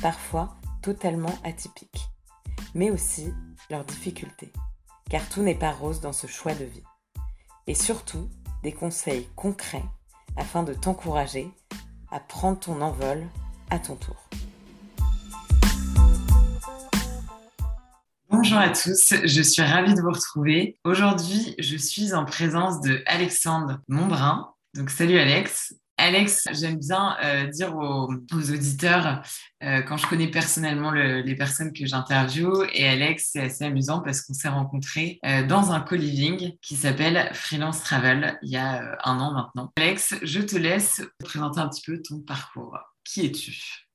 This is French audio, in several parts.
parfois totalement atypiques, mais aussi leurs difficultés, car tout n'est pas rose dans ce choix de vie. Et surtout, des conseils concrets afin de t'encourager à prendre ton envol à ton tour. Bonjour à tous, je suis ravie de vous retrouver. Aujourd'hui, je suis en présence de Alexandre Montbrun. Donc salut Alex, Alex, j'aime bien euh, dire aux, auditeurs, euh, quand je connais personnellement les personnes que j'interviewe, et Alex, c'est assez amusant parce qu'on s'est rencontrés euh, dans un co-living qui s'appelle Freelance Travel il y a un an maintenant. Alex, je te laisse présenter un petit peu ton parcours. Qui es-tu?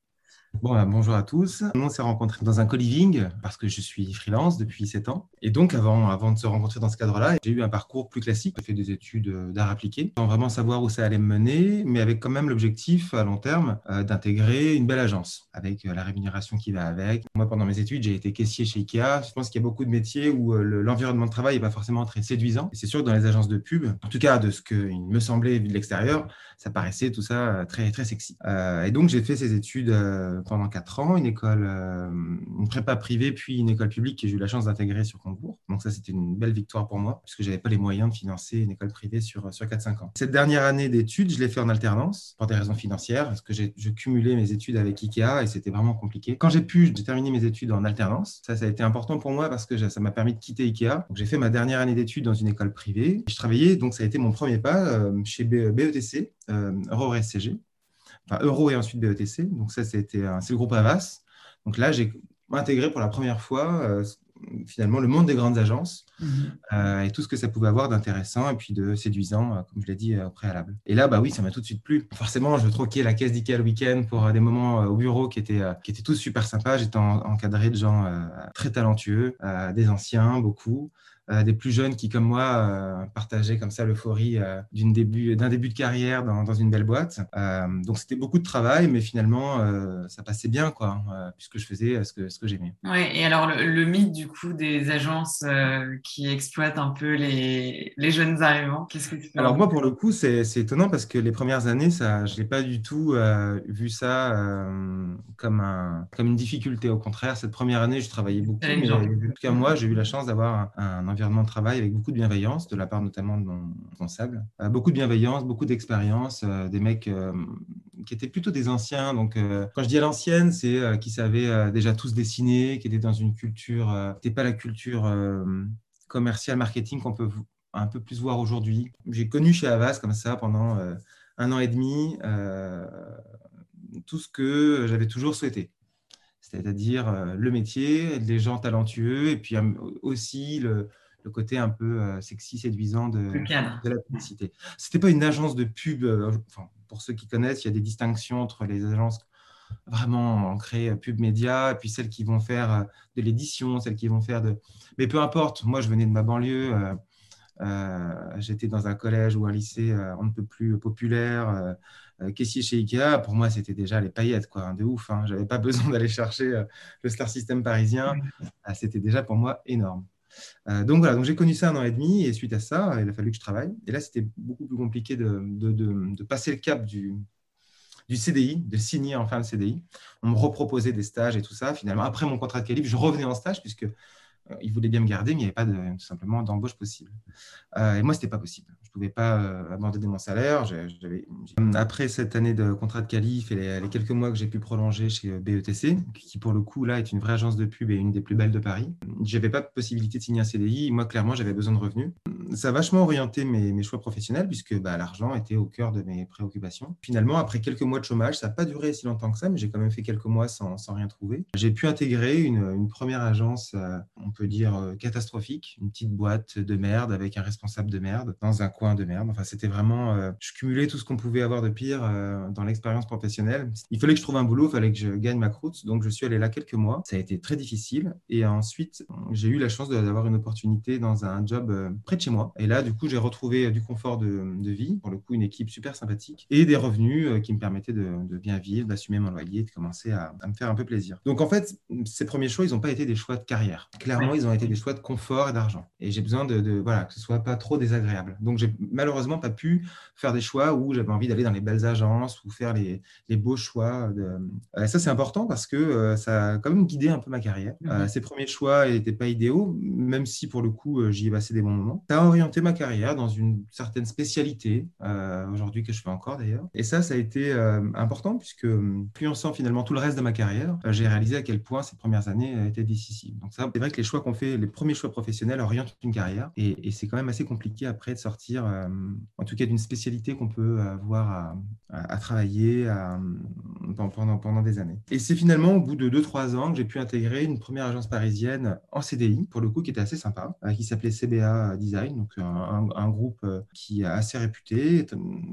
Bah, bonjour à tous. On s'est rencontrés dans un co-living parce que je suis freelance depuis 7 ans. Et donc, avant, avant de se rencontrer dans ce cadre-là, j'ai eu un parcours plus classique. J'ai fait des études euh, d'art appliqué sans vraiment savoir où ça allait me mener, mais avec quand même l'objectif à long terme euh, d'intégrer une belle agence avec euh, la rémunération qui va avec. Moi, pendant mes études, j'ai été caissier chez Ikea. Je pense qu'il y a beaucoup de métiers où l'environnement de travail n'est pas forcément très séduisant. C'est sûr que dans les agences de pub, en tout cas de ce qu'il me semblait vu de l'extérieur, ça paraissait tout ça très, très sexy. et donc, j'ai fait ces études pendant quatre ans, une école, euh, une prépa privée, puis une école publique que j'ai eu la chance d'intégrer sur concours. Donc ça, c'était une belle victoire pour moi, puisque je n'avais pas les moyens de financer une école privée sur, sur 4-5 ans. Cette dernière année d'études, je l'ai fait en alternance, pour des raisons financières, parce que je cumulais mes études avec IKEA et c'était vraiment compliqué. Quand j'ai pu, j'ai terminé mes études en alternance. Ça, ça a été important pour moi parce que ça m'a permis de quitter IKEA. Donc j'ai fait ma dernière année d'études dans une école privée. Je travaillais, donc ça a été mon premier pas euh, chez BETC, euh, EuroSCG enfin Euro et ensuite BETC. Donc ça, c'était c'est le groupe Avas. Donc là, j'ai intégré pour la première fois euh, finalement le monde des grandes agences mhm. euh, et tout ce que ça pouvait avoir d'intéressant et puis de séduisant, euh, comme je l'ai dit au préalable. Et là, bah oui, ça m'a tout de suite plu. Forcément, je troquais la caisse d'IKEA le week-end pour des moments au bureau qui étaient, qui étaient tous super sympas. J'étais encadré de gens très talentueux, des anciens, beaucoup. Euh, des plus jeunes qui, comme moi, euh, partageaient comme ça l'euphorie euh, d'un début, début de carrière dans, dans une belle boîte. donc, c'était beaucoup de travail, mais finalement, ça passait bien, quoi, puisque je faisais ce que, ce que j'aimais. Ouais, et alors, le, mythe, du coup, des agences qui exploitent un peu les, les jeunes arrivants, qu'est-ce que tu Alors, moi, pour le coup, c'est étonnant parce que les premières années, ça, je n'ai pas du tout vu ça comme, un, comme une difficulté. Au contraire, cette première année, je travaillais beaucoup. Mais, en tout cas, moi, j'ai eu la chance d'avoir un, un environnement de travail avec beaucoup de bienveillance, de la part notamment de mon responsable. Euh, beaucoup de bienveillance, beaucoup d'expérience, euh, des mecs euh, qui étaient plutôt des anciens. Donc, quand je dis à l'ancienne, c'est qui savaient déjà tous dessiner, qui étaient dans une culture, c'était pas la culture commerciale, marketing qu'on peut un peu plus voir aujourd'hui. J'ai connu chez Avas comme ça pendant un an et demi tout ce que j'avais toujours souhaité c'est-à-dire le métier, les gens talentueux, et puis aussi le, le côté un peu euh, sexy, séduisant de, de la publicité. Ce n'était pas une agence de pub. Euh, enfin, pour ceux qui connaissent, il y a des distinctions entre les agences vraiment ancrées euh, pub média et puis celles qui vont faire de l'édition, celles qui vont faire de... Mais peu importe, moi je venais de ma banlieue, j'étais dans un collège ou un lycée on ne peut plus populaire, caissier chez Ikea, pour moi c'était déjà les paillettes, quoi, de ouf. Hein. Je n'avais pas besoin d'aller chercher le star system parisien, c'était déjà pour moi énorme. Euh, donc voilà, donc j'ai connu ça un an et demi et suite à ça, il a fallu que je travaille. Et là, c'était beaucoup plus compliqué de, passer le cap du, CDI, de signer enfin le CDI. On me reproposait des stages et tout ça. Finalement, après mon contrat de qualif, je revenais en stage puisque euh, ils voulaient bien me garder, mais il n'y avait pas tout simplement d'embauche possible. Euh, et moi, ce n'était pas possible. Pouvais pas euh, abandonner mon salaire. Après cette année de contrat de qualif et les, quelques mois que j'ai pu prolonger chez BETC, qui pour le coup, là, est une vraie agence de pub et une des plus belles de Paris, je n'avais pas de possibilité de signer un CDI. Moi, clairement, j'avais besoin de revenus. ça a vachement orienté mes, choix professionnels puisque bah, l'argent était au cœur de mes préoccupations. Finalement, après quelques mois de chômage, ça n'a pas duré si longtemps que ça, mais j'ai quand même fait quelques mois sans, rien trouver. J'ai pu intégrer une, première agence, euh, on peut dire euh, catastrophique, une petite boîte de merde avec un responsable de merde dans un coin de merde. Enfin, c'était vraiment, euh, je cumulais tout ce qu'on pouvait avoir de pire dans l'expérience professionnelle. Il fallait que je trouve un boulot, il fallait que je gagne ma croûte, donc je suis allé là quelques mois. Ça a été très difficile et ensuite j'ai eu la chance d'avoir une opportunité dans un job près de chez moi. Et là, du coup, j'ai retrouvé du confort de, vie, pour le coup, une équipe super sympathique et des revenus qui me permettaient de, bien vivre, d'assumer mon loyer, de commencer à, à, me faire un peu plaisir. Donc, en fait, ces premiers choix, ils n'ont pas été des choix de carrière. Clairement, ils ont été des choix de confort et d'argent. Et j'ai besoin de, voilà, que ce soit pas trop désagréable. Donc, j'ai malheureusement pas pu faire des choix où j'avais envie d'aller dans les belles agences ou faire les, les beaux choix. De... Euh, ça, c'est important parce que euh, ça a quand même guidé un peu ma carrière. Euh, ces premiers choix n'étaient pas idéaux, même si pour le coup, j'y ai passé des bons moments. Ça a orienté ma carrière dans une certaine spécialité, aujourd'hui que je fais encore d'ailleurs. Et ça, ça a été important puisque, influençant finalement tout le reste de ma carrière, j'ai réalisé à quel point ces premières années étaient décisives. Donc ça, c'est vrai que les choix qu'on fait, les premiers choix professionnels orientent une carrière et, c'est quand même assez compliqué après de sortir, euh, en tout cas d'une spécialité qu'on peut avoir à, travailler pendant, des années. Et c'est finalement au bout de 2-3 ans que j'ai pu intégrer une première agence parisienne en CDI, pour le coup, qui était assez sympa, euh, qui s'appelait CBA Design, donc un, groupe euh, qui est assez réputé,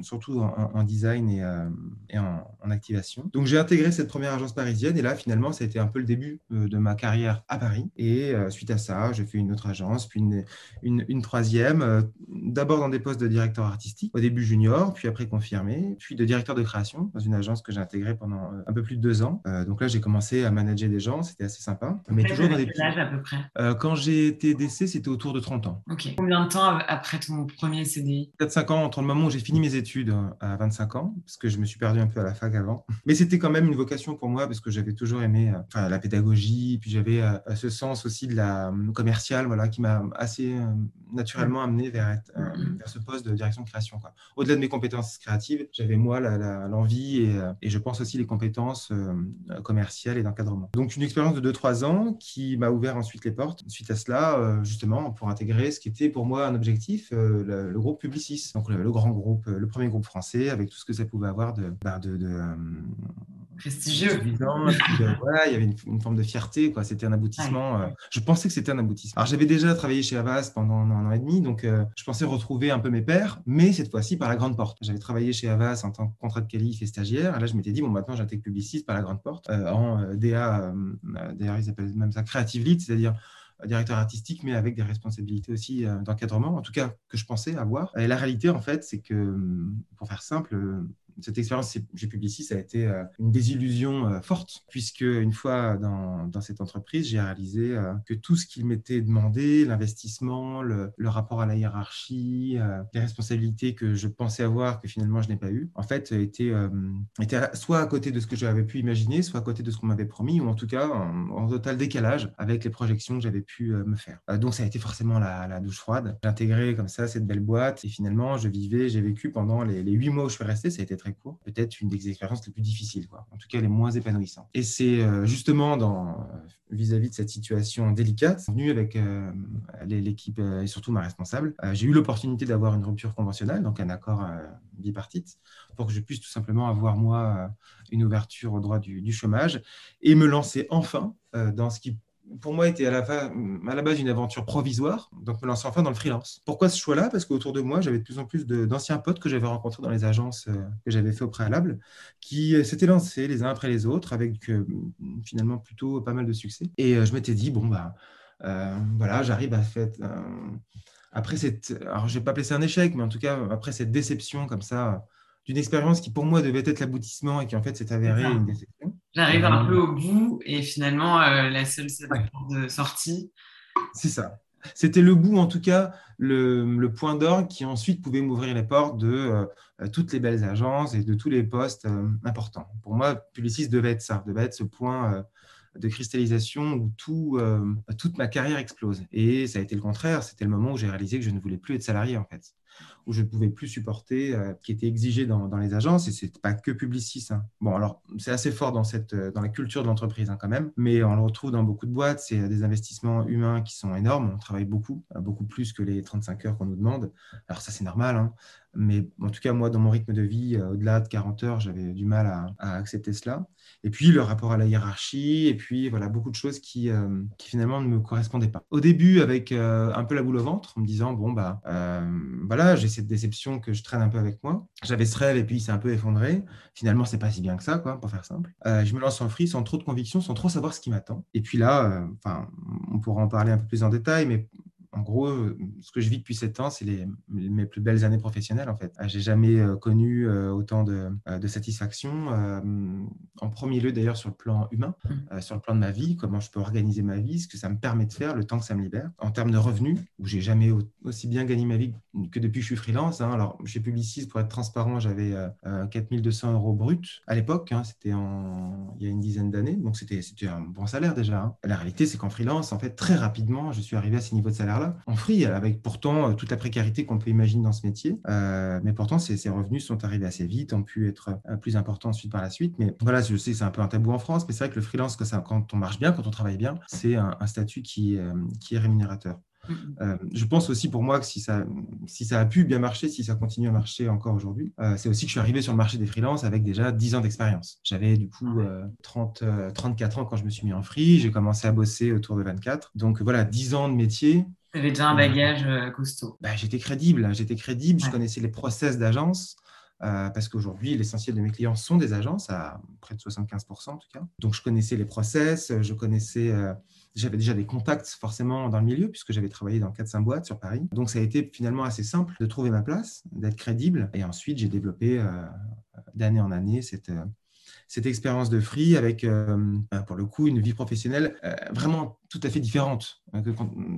surtout en, design et, en, activation. Donc j'ai intégré cette première agence parisienne et là, finalement, ça a été un peu le début de ma carrière à Paris. Et euh, suite à ça, j'ai fait une autre agence, puis une, une, troisième, euh, d'abord dans des postes de directeur artistique, au début junior, puis après confirmé, puis de directeur de création dans une agence que j'ai intégrée pendant euh, un peu plus de deux ans. donc là, j'ai commencé à manager des gens, c'était assez sympa. Mais toujours dans des quel âge à peu près? Quand j'ai été DC, c'était autour de 30 ans. Ok. Combien de temps après ton premier CDI 4-5 ans entre le moment où j'ai fini mes études à 25 ans, parce que je me suis perdu un peu à la fac avant. Mais c'était quand même une vocation pour moi, parce que j'avais toujours aimé la pédagogie, puis j'avais ce sens aussi de la euh, commerciale, voilà, qui m'a assez euh, naturellement amené vers, euh, mm-hmm. Ce poste de direction de création. Au-delà de mes compétences créatives, j'avais moi l'envie et, et, je pense aussi les compétences commerciales et d'encadrement. Donc une expérience de 2-3 ans qui m'a ouvert ensuite les portes. Suite à cela, justement, pour intégrer ce qui était pour moi un objectif, le, groupe Publicis, donc le, grand groupe, le premier groupe français, avec tout ce que ça pouvait avoir de, bah, de prestigieux. voilà, il y avait une, forme de fierté, quoi. C'était un aboutissement. Euh, je pensais que c'était un aboutissement. Alors, j'avais déjà travaillé chez Avas pendant un an et demi, donc euh, je pensais retrouver un peu mes pairs, mais cette fois-ci par la grande porte. J'avais travaillé chez Avas en tant que contrat de qualif et stagiaire. Et là, je m'étais dit, bon, maintenant, j'intègre publiciste par la grande porte euh, en DA, d'ailleurs, ils appellent même ça creative lead, c'est-à-dire directeur artistique, mais avec des responsabilités aussi d'encadrement, en tout cas que je pensais avoir. Et la réalité, en fait, c'est que, pour faire simple, cette expérience chez Publicis, a été euh, une désillusion euh, forte, puisque une fois dans, cette entreprise, j'ai réalisé euh, que tout ce qu'il m'était demandé, l'investissement, le, rapport à la hiérarchie, les responsabilités que je pensais avoir, que finalement je n'ai pas eu, en fait, était soit à côté de ce que j'avais pu imaginer, soit à côté de ce qu'on m'avait promis, ou en tout cas en, total décalage avec les projections que j'avais pu me faire. donc ça a été forcément la, la douche froide. J'ai intégré comme ça cette belle boîte, et finalement, je vivais, j'ai vécu pendant les huit mois où je suis resté, ça a été court, peut-être une des expériences les plus difficiles, quoi. en tout cas les moins épanouissantes. Et c'est euh, justement dans euh, vis-à-vis de cette situation délicate, venu avec euh, l'équipe et surtout ma responsable, j'ai eu l'opportunité d'avoir une rupture conventionnelle, donc un accord bipartite, pour que je puisse tout simplement avoir moi une ouverture au droit du, du chômage et me lancer enfin dans ce qui pour moi, était à la, à la base une aventure provisoire, donc me lancer enfin dans le freelance. Pourquoi ce choix-là? Parce qu'autour de moi, j'avais de plus en plus d'anciens potes que j'avais rencontrés dans les agences euh, que j'avais fait au préalable, qui euh, s'étaient lancés les uns après les autres, avec euh, finalement plutôt pas mal de succès. Et je m'étais dit, bon, bah, voilà, j'arrive à faire. après cette. Alors, je vais pas appeler ça un échec, mais en tout cas, après cette déception comme ça d'une expérience qui pour moi devait être l'aboutissement et qui en fait s'est avérée une déception. J'arrive un peu au bout et finalement euh, la seule de sortie. C'est ça. C'était le bout, en tout cas, le, point d'orgue qui ensuite pouvait m'ouvrir les portes de euh, toutes les belles agences et de tous les postes euh, importants. Pour moi, Publicis devait être ça, devait être ce point de cristallisation où tout, toute ma carrière explose. Et ça a été le contraire. C'était le moment où j'ai réalisé que je ne voulais plus être salarié, en fait. Où je ne pouvais plus supporter, euh, qui était exigé dans, les agences, et ce n'est pas que Publicis. Hein. Bon, alors, c'est assez fort dans, euh, la culture de l'entreprise hein, quand même, mais on le retrouve dans beaucoup de boîtes, c'est des investissements humains qui sont énormes, on travaille beaucoup, euh, beaucoup plus que les 35 heures qu'on nous demande. Alors ça, c'est normal, hein. mais en tout cas, moi, dans mon rythme de vie, au-delà de 40 heures, j'avais du mal à, accepter cela. Et puis, le rapport à la hiérarchie, et puis, voilà, beaucoup de choses qui, qui finalement ne me correspondaient pas. Au début, avec un peu la boule au ventre, en me disant, bon, bah, voilà, j'ai cette déception que je traîne un peu avec moi. J'avais ce rêve et puis il s'est un peu effondré. Finalement, c'est pas si bien que ça, quoi, pour faire simple. Euh, je me lance en free sans trop de conviction, sans trop savoir ce qui m'attend. Et puis là, euh, enfin, on pourra en parler un peu plus en détail, mais en gros, ce que je vis depuis sept ans, c'est les, mes plus belles années professionnelles, en fait. J'ai jamais euh, connu euh, autant de, euh, de satisfaction. En premier lieu, d'ailleurs, sur le plan humain, mmh. sur le plan de ma vie, comment je peux organiser ma vie, ce que ça me permet de faire, le temps que ça me libère. En termes de revenus, où j'ai jamais aussi bien gagné ma vie que depuis que je suis freelance. Hein. Alors, chez Publicis, pour être transparent, j'avais 4200 euros bruts à l'époque. Hein. C'était il y a une dizaine d'années. Donc, c'était un bon salaire déjà. Hein. La réalité, c'est qu'en freelance, en fait, très rapidement, je suis arrivé à ces niveaux de salaire en free, avec pourtant euh, toute la précarité qu'on peut imaginer dans ce métier. Euh, mais pourtant, ces, ces, revenus sont arrivés assez vite, ont pu être euh, plus importants ensuite par la suite. Mais voilà, je sais, c'est un peu un tabou en France, mais c'est vrai que le freelance, ça, quand on marche bien, quand on travaille bien, c'est un, statut qui, qui est rémunérateur. Euh, je pense aussi pour moi que si ça, si ça a pu bien marcher, si ça continue à marcher encore aujourd'hui, c'est aussi que je suis arrivé sur le marché des freelances avec déjà 10 ans d'expérience. J'avais du coup 30, 34 ans quand je me suis mis en free, j'ai commencé à bosser autour de 24. Donc voilà, 10 ans de métier, tu avais déjà un bagage euh, costaud. Bah, j'étais crédible, hein, j'étais crédible, je connaissais les process d'agence. Euh, parce qu'aujourd'hui, l'essentiel de mes clients sont des agences, à près de 75% en tout cas. Donc, je connaissais les process, je connaissais, euh, j'avais déjà des contacts forcément dans le milieu, puisque j'avais travaillé dans 4-5 boîtes sur Paris. Donc, ça a été finalement assez simple de trouver ma place, d'être crédible. Et ensuite, j'ai développé d'année en année cette, cette expérience de free avec, euh, bah, pour le coup, une vie professionnelle euh, vraiment tout à fait différente hein,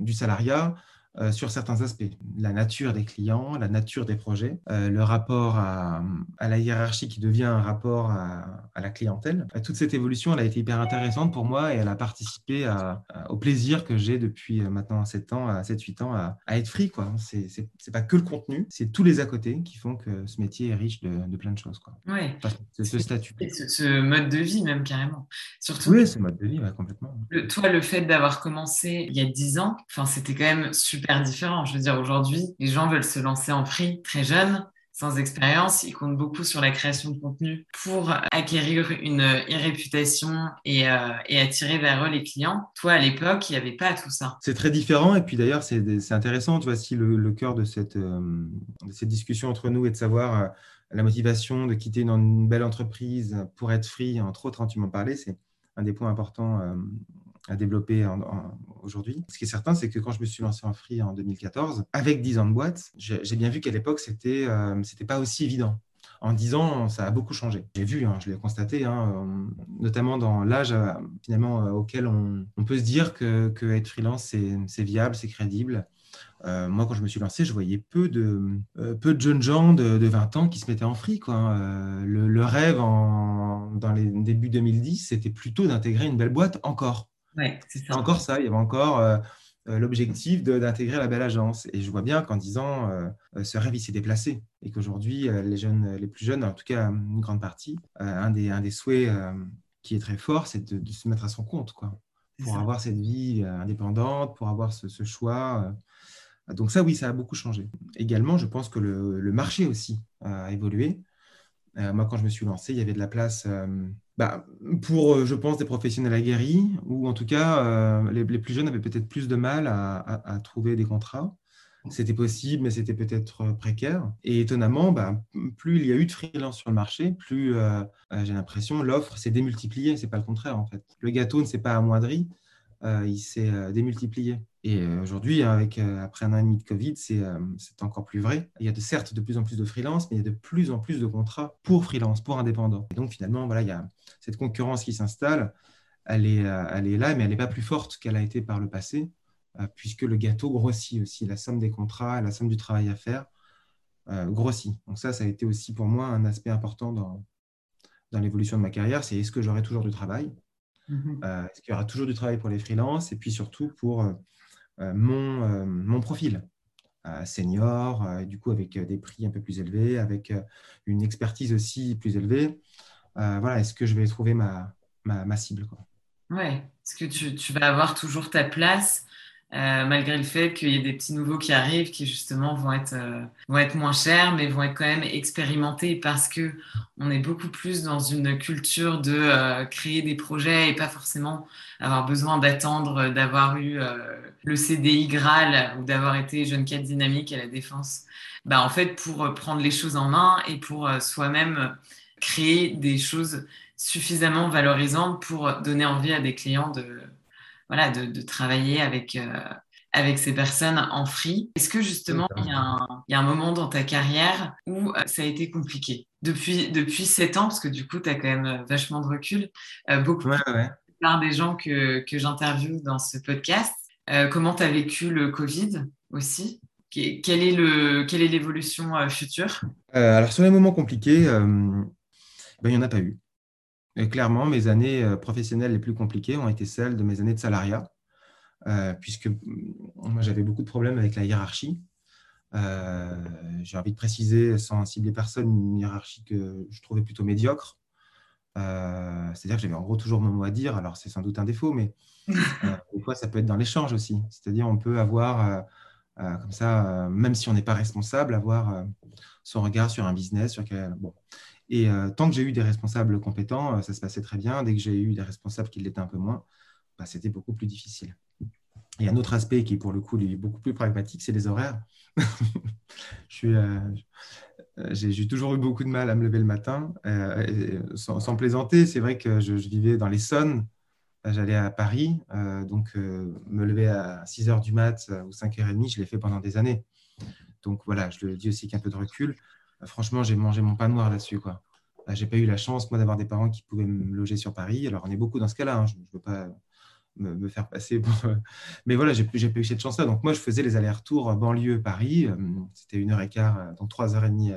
du salariat. Euh, sur certains aspects. La nature des clients, la nature des projets, euh, le rapport à, la hiérarchie qui devient un rapport à, la clientèle. Euh, toute cette évolution, elle a été hyper intéressante pour moi et elle a participé au plaisir que j'ai depuis maintenant 7 ans, à 7-8 ans à, être free. Ce n'est pas que le contenu, c'est tous les à côté qui font que ce métier est riche de, plein de choses. Quoi. Ouais. ce, statut. ce, mode de vie même carrément. Surtout oui, ce mode de vie, complètement. toi, le fait d'avoir commencé il y a 10 ans, c'était quand même super différent. Je veux dire, aujourd'hui, les gens veulent se lancer en free très jeunes, sans expérience. Ils comptent beaucoup sur la création de contenu pour acquérir une, réputation et, euh, et, attirer vers eux les clients. Toi, à l'époque, il n'y avait pas tout ça. C'est très différent. Et puis d'ailleurs, c'est intéressant. Tu vois, si le, cœur de cette, euh, de cette discussion entre nous est de savoir euh, la motivation de quitter une, une, belle entreprise pour être free, entre autres, hein, tu m'en parlais, c'est un des points importants à développer aujourd'hui. Ce qui est certain, c'est que quand je me suis lancé en free en 2014, avec 10 ans de boîte, j'ai bien vu qu'à l'époque, c'était euh, pas aussi évident. En 10 ans, ça a beaucoup changé. J'ai vu, hein, je l'ai constaté, hein, euh, notamment dans l'âge euh, finalement auquel on, peut se dire que, être freelance, c'est viable, c'est crédible. moi, quand je me suis lancé, je voyais peu de, de jeunes gens de, 20 ans qui se mettaient en free. Hein. Le, rêve dans les débuts 2010, c'était plutôt d'intégrer une belle boîte encore. Ouais, c'est encore ça. Il y avait encore euh, euh, l'objectif d'intégrer la belle agence. Et je vois bien qu'en 10 ans, euh, ce rêve, il s'est déplacé. Et qu'aujourd'hui, les jeunes, les plus jeunes, en tout cas une grande partie, un, des, un des souhaits qui est très fort, c'est de, se mettre à son compte, quoi, pour avoir cette vie indépendante, pour avoir ce, choix. Donc ça, oui, ça a beaucoup changé. Également, je pense que le, le marché aussi a évolué. Moi, quand je me suis lancé, il y avait de la place bah, pour, euh, je pense, des professionnels aguerris, ou en tout cas, euh, les, plus jeunes avaient peut-être plus de mal à, trouver des contrats. C'était possible, mais c'était peut-être euh, précaire. Et étonnamment, bah, plus il y a eu de freelance sur le marché, plus j'ai l'impression l'offre s'est démultipliée. C'est pas le contraire en fait. Le gâteau ne s'est pas amoindri, il s'est démultiplié. Et euh, aujourd'hui, avec, euh, après un an et demi de Covid, euh, c'est encore plus vrai. Il y a de, certes de plus en plus de freelance, mais il y a de plus en plus de contrats pour freelance, pour indépendants. Et donc finalement, voilà, il y a cette concurrence qui s'installe. Elle est, elle est là, mais elle n'est pas plus forte qu'elle a été par le passé, puisque le gâteau grossit aussi. La somme des contrats, la somme du travail à faire grossit. Donc ça, ça a été aussi pour moi un aspect important dans, dans l'évolution de ma carrière. C'est est-ce que j'aurai toujours du travail? Mm-hmm. Est-ce qu'il y aura toujours du travail pour les freelances? Et puis surtout pour mon, euh, mon profil. senior, du coup avec des prix un peu plus élevés, avec une expertise aussi plus élevée. voilà, est-ce que je vais trouver ma, ma, cible quoi? Ouais, est-ce que tu, tu, vas avoir toujours ta place? Euh, malgré le fait qu'il y ait des petits nouveaux qui arrivent, qui justement vont être, euh, vont être moins chers, mais vont être quand même expérimentés parce que on est beaucoup plus dans une culture de euh, créer des projets et pas forcément avoir besoin d'attendre d'avoir eu le CDI Graal ou d'avoir été jeune cadre dynamique à la défense. Bah, en fait, pour prendre les choses en main et pour soi-même créer des choses suffisamment valorisantes pour donner envie à des clients de voilà, de, travailler avec, euh, avec ces personnes en free. Est-ce que justement, il y, a un, moment dans ta carrière où euh, ça a été compliqué? Depuis, depuis 7 ans, parce que du coup, tu as quand même euh, vachement de recul, beaucoup ouais, ouais. des gens que, que j'interviewe dans ce podcast. comment tu as vécu le Covid aussi? Quelle est, le, quelle est l'évolution future? Alors, sur les moments compliqués, ben, il n'y en a pas eu clairement, mes années euh, professionnelles les plus compliquées ont été celles de mes années de salariat, euh, puisque mm, moi j'avais beaucoup de problèmes avec la hiérarchie. Euh, j'ai envie de préciser, sans cibler personne, une hiérarchie que je trouvais plutôt médiocre. C'est-à-dire que j'avais en gros toujours mon mot à dire, alors c'est sans doute un défaut, mais des fois ça peut être dans l'échange aussi. C'est-à-dire on peut avoir, comme ça, même si on n'est pas responsable, avoir son regard sur un business, sur quel... Bon. Et euh, tant que j'ai eu des responsables compétents, euh, ça se passait très bien. Dès que j'ai eu des responsables qui l'étaient un peu moins, bah, c'était beaucoup plus difficile. Et un autre aspect qui, pour le coup, est beaucoup plus pragmatique, c'est les horaires. Euh, j'ai toujours eu beaucoup de mal à me lever le matin. sans, plaisanter, c'est vrai que je, vivais dans l'Essonne. J'allais à Paris. donc, me lever à 6 h du mat ou 5h30, je l'ai fait pendant des années. Donc, voilà, je le dis aussi qu'un peu de recul. Bah, franchement, j'ai mangé mon pain noir là-dessus. quoi. Bah, j'ai pas eu la chance, moi, d'avoir des parents qui pouvaient me loger sur Paris. Alors, on est beaucoup dans ce cas-là. Hein. Je ne veux pas me, faire passer. Euh, mais voilà, j'ai pas eu cette chance-là. Donc, moi, je faisais les allers-retours banlieue-Paris. Euh, c'était une heure et quart, euh, donc trois heures et demie.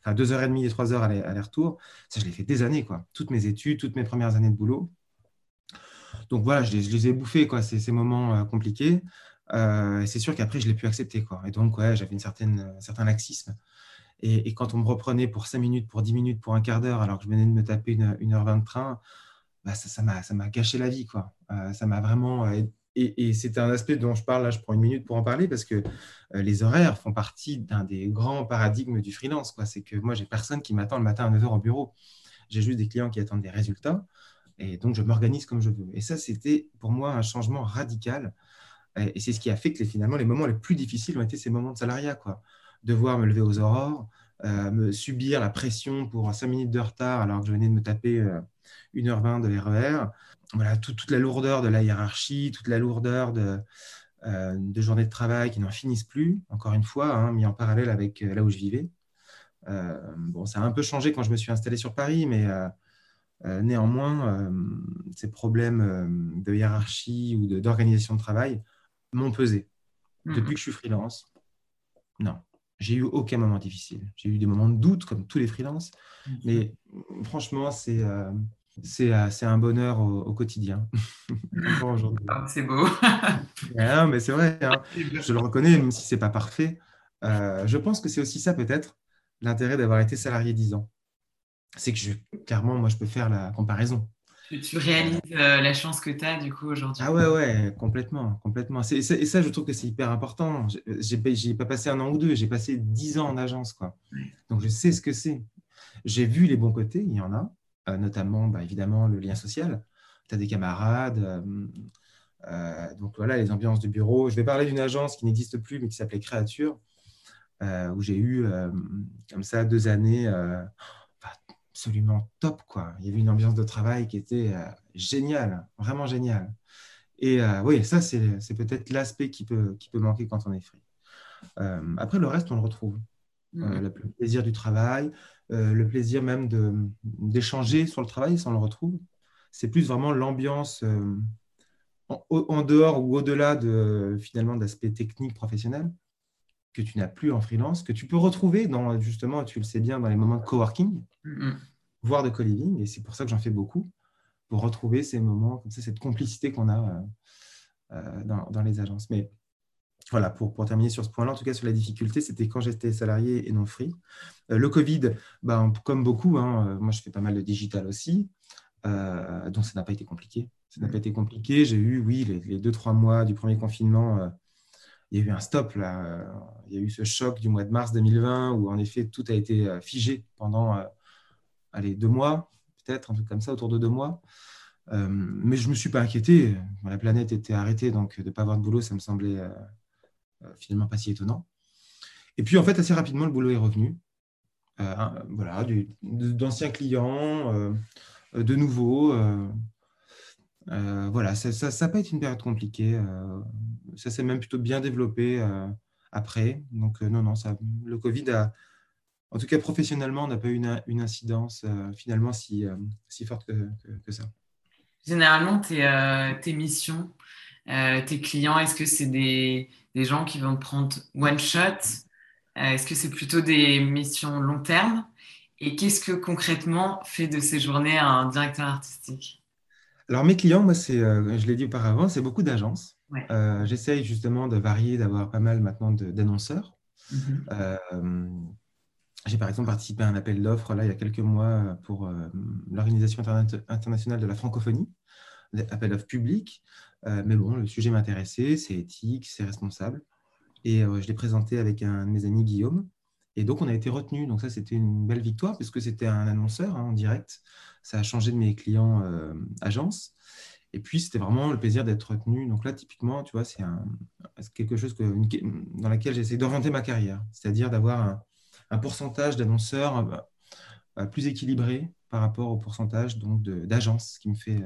Enfin, deux heures et demie et trois heures aller-retour. Ça, je l'ai fait des années, quoi. Toutes mes études, toutes mes premières années de boulot. Donc voilà, je les, ai bouffés, quoi, ces, ces moments compliqués. c'est sûr qu'après, je l'ai pu accepter, quoi. Et donc, ouais, j'avais une certaine, un certain laxisme. Et, quand on me reprenait pour 5 minutes, pour 10 minutes, pour un quart d'heure, alors que je venais de me taper une, heure 20 de train, bah ça m'a ça gâché la vie. Quoi. Euh, ça m'a vraiment. Euh, et, c'est un aspect dont je parle, là, je prends une minute pour en parler, parce que euh, les horaires font partie d'un des grands paradigmes du freelance. C'est que moi, j'ai personne qui m'attend le matin à 9 h au bureau. J'ai juste des clients qui attendent des résultats. Et donc, je m'organise comme je veux. Et ça, c'était pour moi un changement radical. Et c'est ce qui a fait que finalement, les moments les plus difficiles ont été ces moments de salariat. Quoi devoir me lever aux aurores, euh, me subir la pression pour 5 minutes de retard alors que je venais de me taper 1h20 euh, de RER. Voilà, toute la lourdeur de la hiérarchie, toute la lourdeur de, euh, de journées de travail qui n'en finissent plus, encore une fois, hein, mis en parallèle avec là où je vivais. bon, ça a un peu changé quand je me suis installé sur Paris, mais néanmoins, ces problèmes de hiérarchie ou d'organisation de, travail m'ont pesé. Mmh. Depuis que je suis freelance, non, j'ai eu aucun moment difficile. J'ai eu des moments de doute, comme tous les freelances, mais franchement, c'est euh, euh, c'est un bonheur au, quotidien. Ah, c'est beau. mais c'est vrai, hein. je le reconnais, même si ce n'est pas parfait. Euh, je pense que c'est aussi ça, peut-être, l'intérêt d'avoir été salarié 10 ans. C'est que je, clairement, moi, je peux faire la comparaison. Tu, réalises euh, la chance que tu as du coup aujourd'hui. Ah ouais, ouais, complètement, complètement. et ça, je trouve que c'est hyper important. J'ai pas passé un an ou deux, j'ai passé dix ans en agence, quoi. Donc je sais ce que c'est. J'ai vu les bons côtés, il y en a, euh, notamment bah, évidemment le lien social. Tu as des camarades. Euh, donc voilà, les ambiances de bureau. Je vais parler d'une agence qui n'existe plus, mais qui s'appelait Créature, où j'ai eu comme ça deux années absolument top. Quoi. Il y avait une ambiance de travail qui était euh, géniale, vraiment géniale. Et euh, oui, ça, c'est peut-être l'aspect qui peut, qui peut manquer quand on est free. Euh, après, le reste, on le retrouve. Le plaisir du travail, le plaisir même d'échanger sur le travail, ça, on le retrouve. C'est plus vraiment l'ambiance en, en, dehors ou au-delà de, finalement d'aspect technique professionnel que tu n'as plus en freelance, que tu peux retrouver dans, justement, tu le sais bien, dans les moments de coworking, mm-hmm. voire de co-living, et c'est pour ça que j'en fais beaucoup, pour retrouver ces moments, comme ça, cette complicité qu'on a euh, euh, dans, dans, les agences. Mais voilà, pour, pour, terminer sur ce point-là, en tout cas sur la difficulté, c'était quand j'étais salarié et non free. le Covid, ben, comme beaucoup, hein, moi je fais pas mal de digital aussi, donc ça n'a pas été compliqué. Ça n'a pas été compliqué. J'ai eu, oui, les, deux, trois mois du premier confinement, il y a eu un stop là. Il y a eu ce choc du mois de mars 2020 où en effet tout a été figé pendant allez, deux mois, peut-être, un truc comme ça, autour de deux mois. mais je ne me suis pas inquiété. La planète était arrêtée, donc de ne pas avoir de boulot, ça me semblait euh, finalement pas si étonnant. Et puis, en fait, assez rapidement, le boulot est revenu. Euh, voilà, d'anciens clients, euh, de nouveaux. Voilà, ça n'a pas été une période compliquée. ça s'est même plutôt bien développé après. Donc, non, non, ça, le Covid a, en tout cas professionnellement, n'a pas eu une, incidence finalement si, si forte que, ça. Généralement, tes, tes missions, tes clients, est-ce que c'est des, des gens qui vont prendre one shot? Euh, Est-ce que c'est plutôt des missions long terme? Et qu'est-ce que concrètement fait de ces journées un directeur artistique? Alors mes clients, moi, c'est, euh, je l'ai dit auparavant, c'est beaucoup d'agences. Euh, j'essaye justement de varier, d'avoir pas mal maintenant d'annonceurs. Mm-hmm. J'ai par exemple participé à un appel d'offres là il y a quelques mois pour l'Organisation internationale de la francophonie, appel d'offres public. Euh, mais bon, le sujet m'intéressait, c'est éthique, c'est responsable. Et euh, je l'ai présenté avec un de mes amis, Guillaume. Et donc, on a été retenu. Donc, ça, c'était une belle victoire puisque c'était un annonceur hein, en direct. Ça a changé de mes clients euh, agences. Et puis, c'était vraiment le plaisir d'être retenu. Donc là, typiquement, tu vois, c'est quelque chose dans laquelle j'essaie d'orienter ma carrière. C'est-à-dire d'avoir un, pourcentage d'annonceurs plus équilibré par rapport au pourcentage d'agences qui me fait,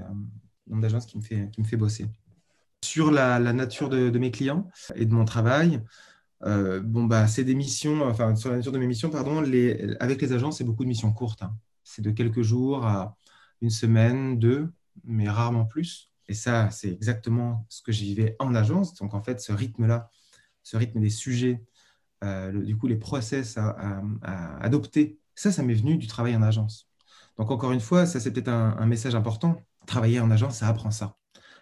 d'agences qui me fait, qui me fait bosser sur la, nature de, mes clients et de mon travail. Euh, bon, bah, c'est des missions, enfin, sur la nature de mes missions, pardon, les, avec les agents, c'est beaucoup de missions courtes. Hein. C'est de quelques jours à une semaine, deux, mais rarement plus. Et ça, c'est exactement ce que j'y vivais en agence. Donc, en fait, ce rythme-là, ce rythme des sujets, euh, du coup, les process à, adopter, ça, ça m'est venu du travail en agence. Donc, encore une fois, ça, c'est peut-être un message important. Travailler en agence, ça apprend ça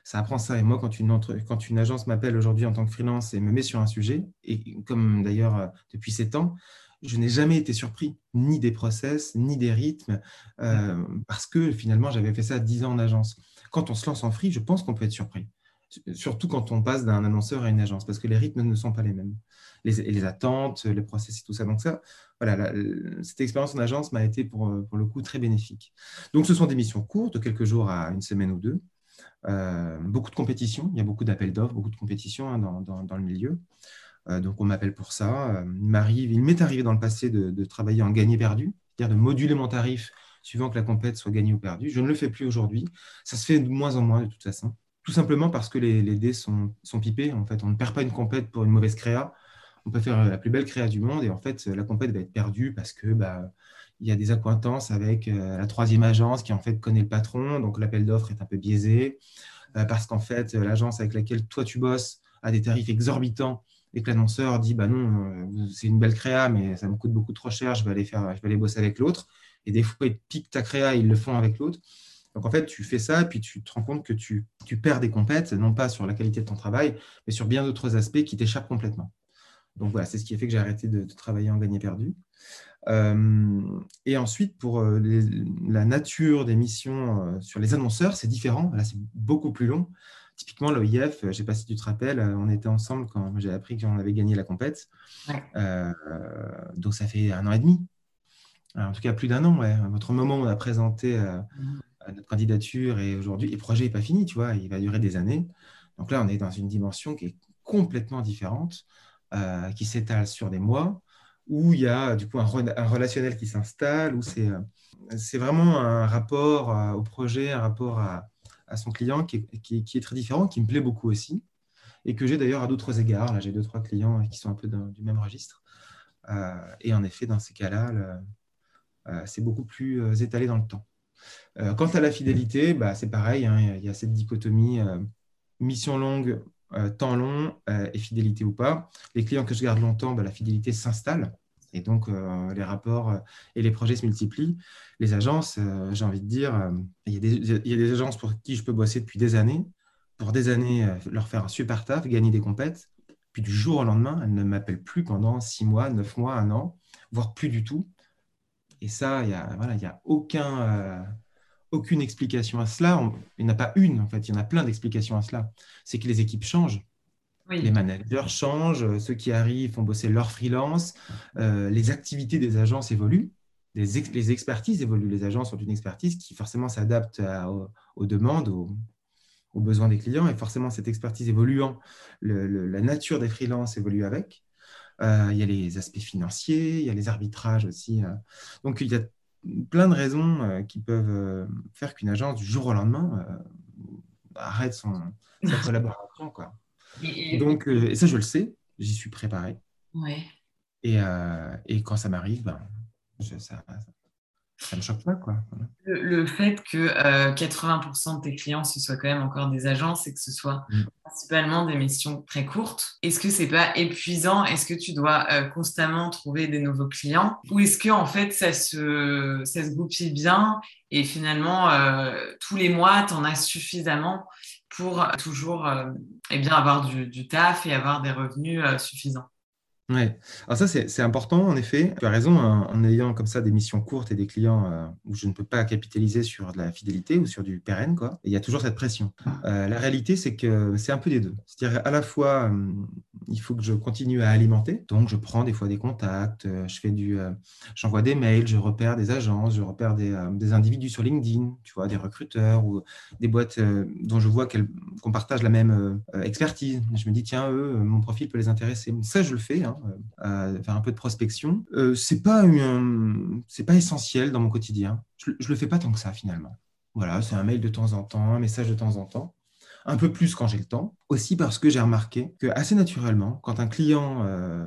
ça apprend ça. Et moi, quand une, quand une agence m'appelle aujourd'hui en tant que freelance et me met sur un sujet, et comme d'ailleurs euh, depuis sept ans, je n'ai jamais été surpris, ni des process, ni des rythmes, euh, parce que finalement, j'avais fait ça dix ans en agence. Quand on se lance en free, je pense qu'on peut être surpris. Surtout quand on passe d'un annonceur à une agence, parce que les rythmes ne sont pas les mêmes. Les, les attentes, les process et tout ça. Donc ça, voilà, cette expérience en agence m'a été pour, pour le coup très bénéfique. Donc ce sont des missions courtes, de quelques jours à une semaine ou deux, euh, beaucoup de compétitions, il y a beaucoup d'appels d'offres, beaucoup de compétitions hein, dans, le milieu. Euh, donc on m'appelle pour ça. Euh, il m'est arrivé dans le passé de, travailler en gagné-perdu, c'est-à-dire de moduler mon tarif suivant que la compète soit gagnée ou perdue. Je ne le fais plus aujourd'hui. Ça se fait de moins en moins de toute façon. Tout simplement parce que les, dés sont, pipés. En fait, on ne perd pas une compète pour une mauvaise créa. On peut faire la plus belle créa du monde et en fait, la compète va être perdue parce que bah, il y a des accointances avec euh, la troisième agence qui en fait connaît le patron, donc l'appel d'offres est un peu biaisé, euh, parce qu'en fait l'agence avec laquelle toi tu bosses a des tarifs exorbitants et que l'annonceur dit bah non, euh, c'est une belle créa, mais ça me coûte beaucoup trop cher, je vais aller faire, je vais aller bosser avec l'autre. Et des fois ils piquent ta créa, ils le font avec l'autre. Donc en fait, tu fais ça, puis tu te rends compte que tu, tu perds des compètes, non pas sur la qualité de ton travail, mais sur bien d'autres aspects qui t'échappent complètement. Donc voilà, c'est ce qui a fait que j'ai arrêté de, de travailler en gagné-perdu. Euh, et ensuite, pour euh, la nature des missions euh, sur les annonceurs, c'est différent. Là, c'est beaucoup plus long. Typiquement, l'OIF, je ne sais pas si tu te rappelles, on était ensemble quand j'ai appris qu'on avait gagné la compète. donc, ça fait un an et demi. en tout cas, plus d'un an. Ouais. Votre moment où on a présenté mmh. notre candidature et aujourd'hui, le projet n'est pas fini, tu vois, il va durer des années. Donc là, on est dans une dimension qui est complètement différente, qui s'étale sur des mois où il y a du coup un, relationnel qui s'installe, où c'est euh, vraiment un rapport euh, au projet, un rapport à, son client qui est, très différent, qui me plaît beaucoup aussi, et que j'ai d'ailleurs à d'autres égards. Là, j'ai deux, trois clients qui sont un peu du même registre. Euh, et en effet, dans ces cas-là, c'est beaucoup plus étalé dans le temps. quant à la fidélité, bah, c'est pareil, hein, il y a cette dichotomie mission longue, temps long et fidélité ou pas. Les clients que je garde longtemps, bah, la fidélité s'installe. Et donc, euh, les rapports euh, et les projets se multiplient. Les agences, euh, j'ai envie de dire, il y, a des, agences pour qui je peux bosser depuis des années, pour des années leur faire un super taf, gagner des compètes. Puis du jour au lendemain, elle ne m'appelle plus pendant six mois, neuf mois, un an, voire plus du tout. Et ça, il n'y a, voilà, y a aucun, euh, aucune explication à cela. il n'y en a pas une, en fait, il y en a plein d'explications à cela. C'est que les équipes changent. Les managers changent, ceux qui arrivent font bosser leur freelance, euh, les activités des agences évoluent, les, les, expertises évoluent. Les agences ont une expertise qui forcément s'adapte aux, demandes, aux, aux, besoins des clients, et forcément cette expertise évoluant, la nature des freelances évolue avec. Euh, il y a les aspects financiers, il y a les arbitrages aussi. Euh. Donc il y a plein de raisons qui peuvent faire qu'une agence du jour au lendemain arrête son, sa collaboration. Quoi. Et, Donc, euh, et ça, je le sais, j'y suis préparé. Ouais. Et, euh, et quand ça m'arrive, ben, ça, ça me choque pas. Quoi. Le, fait que 80% euh, de tes clients, ce soit quand même encore des agences et que ce soit mm. principalement des missions très courtes, est-ce que c'est pas épuisant? Est-ce que tu dois constamment trouver des nouveaux clients? Ou est-ce que en fait, ça se, ça se goupille bien et finalement, tous les mois, tu en as suffisamment pour toujours euh, eh bien, avoir du, taf et avoir des revenus euh, suffisants? Oui, alors ça c'est important en effet. Tu as raison, hein, en ayant comme ça des missions courtes et des clients euh, où je ne peux pas capitaliser sur de la fidélité ou sur du pérenne, quoi. Il y a toujours cette pression. la réalité c'est que c'est un peu des deux. C'est-à-dire à la fois il faut que je continue à alimenter, donc je prends des fois des contacts, je fais du, j'envoie des mails, je repère des agences, je repère des, des, individus sur LinkedIn, tu vois, des recruteurs ou des boîtes dont je vois qu'on partage la même expertise. Je me dis tiens eux, mon profil peut les intéresser. Ça je le fais. Hein faire un peu de prospection. Euh, c'est pas c'est pas essentiel dans mon quotidien. Je, je le fais pas tant que ça finalement. Voilà, c'est un mail de temps en temps, un message de temps en temps. Un peu plus quand j'ai le temps. Aussi parce que j'ai remarqué que assez naturellement, quand un client euh, euh,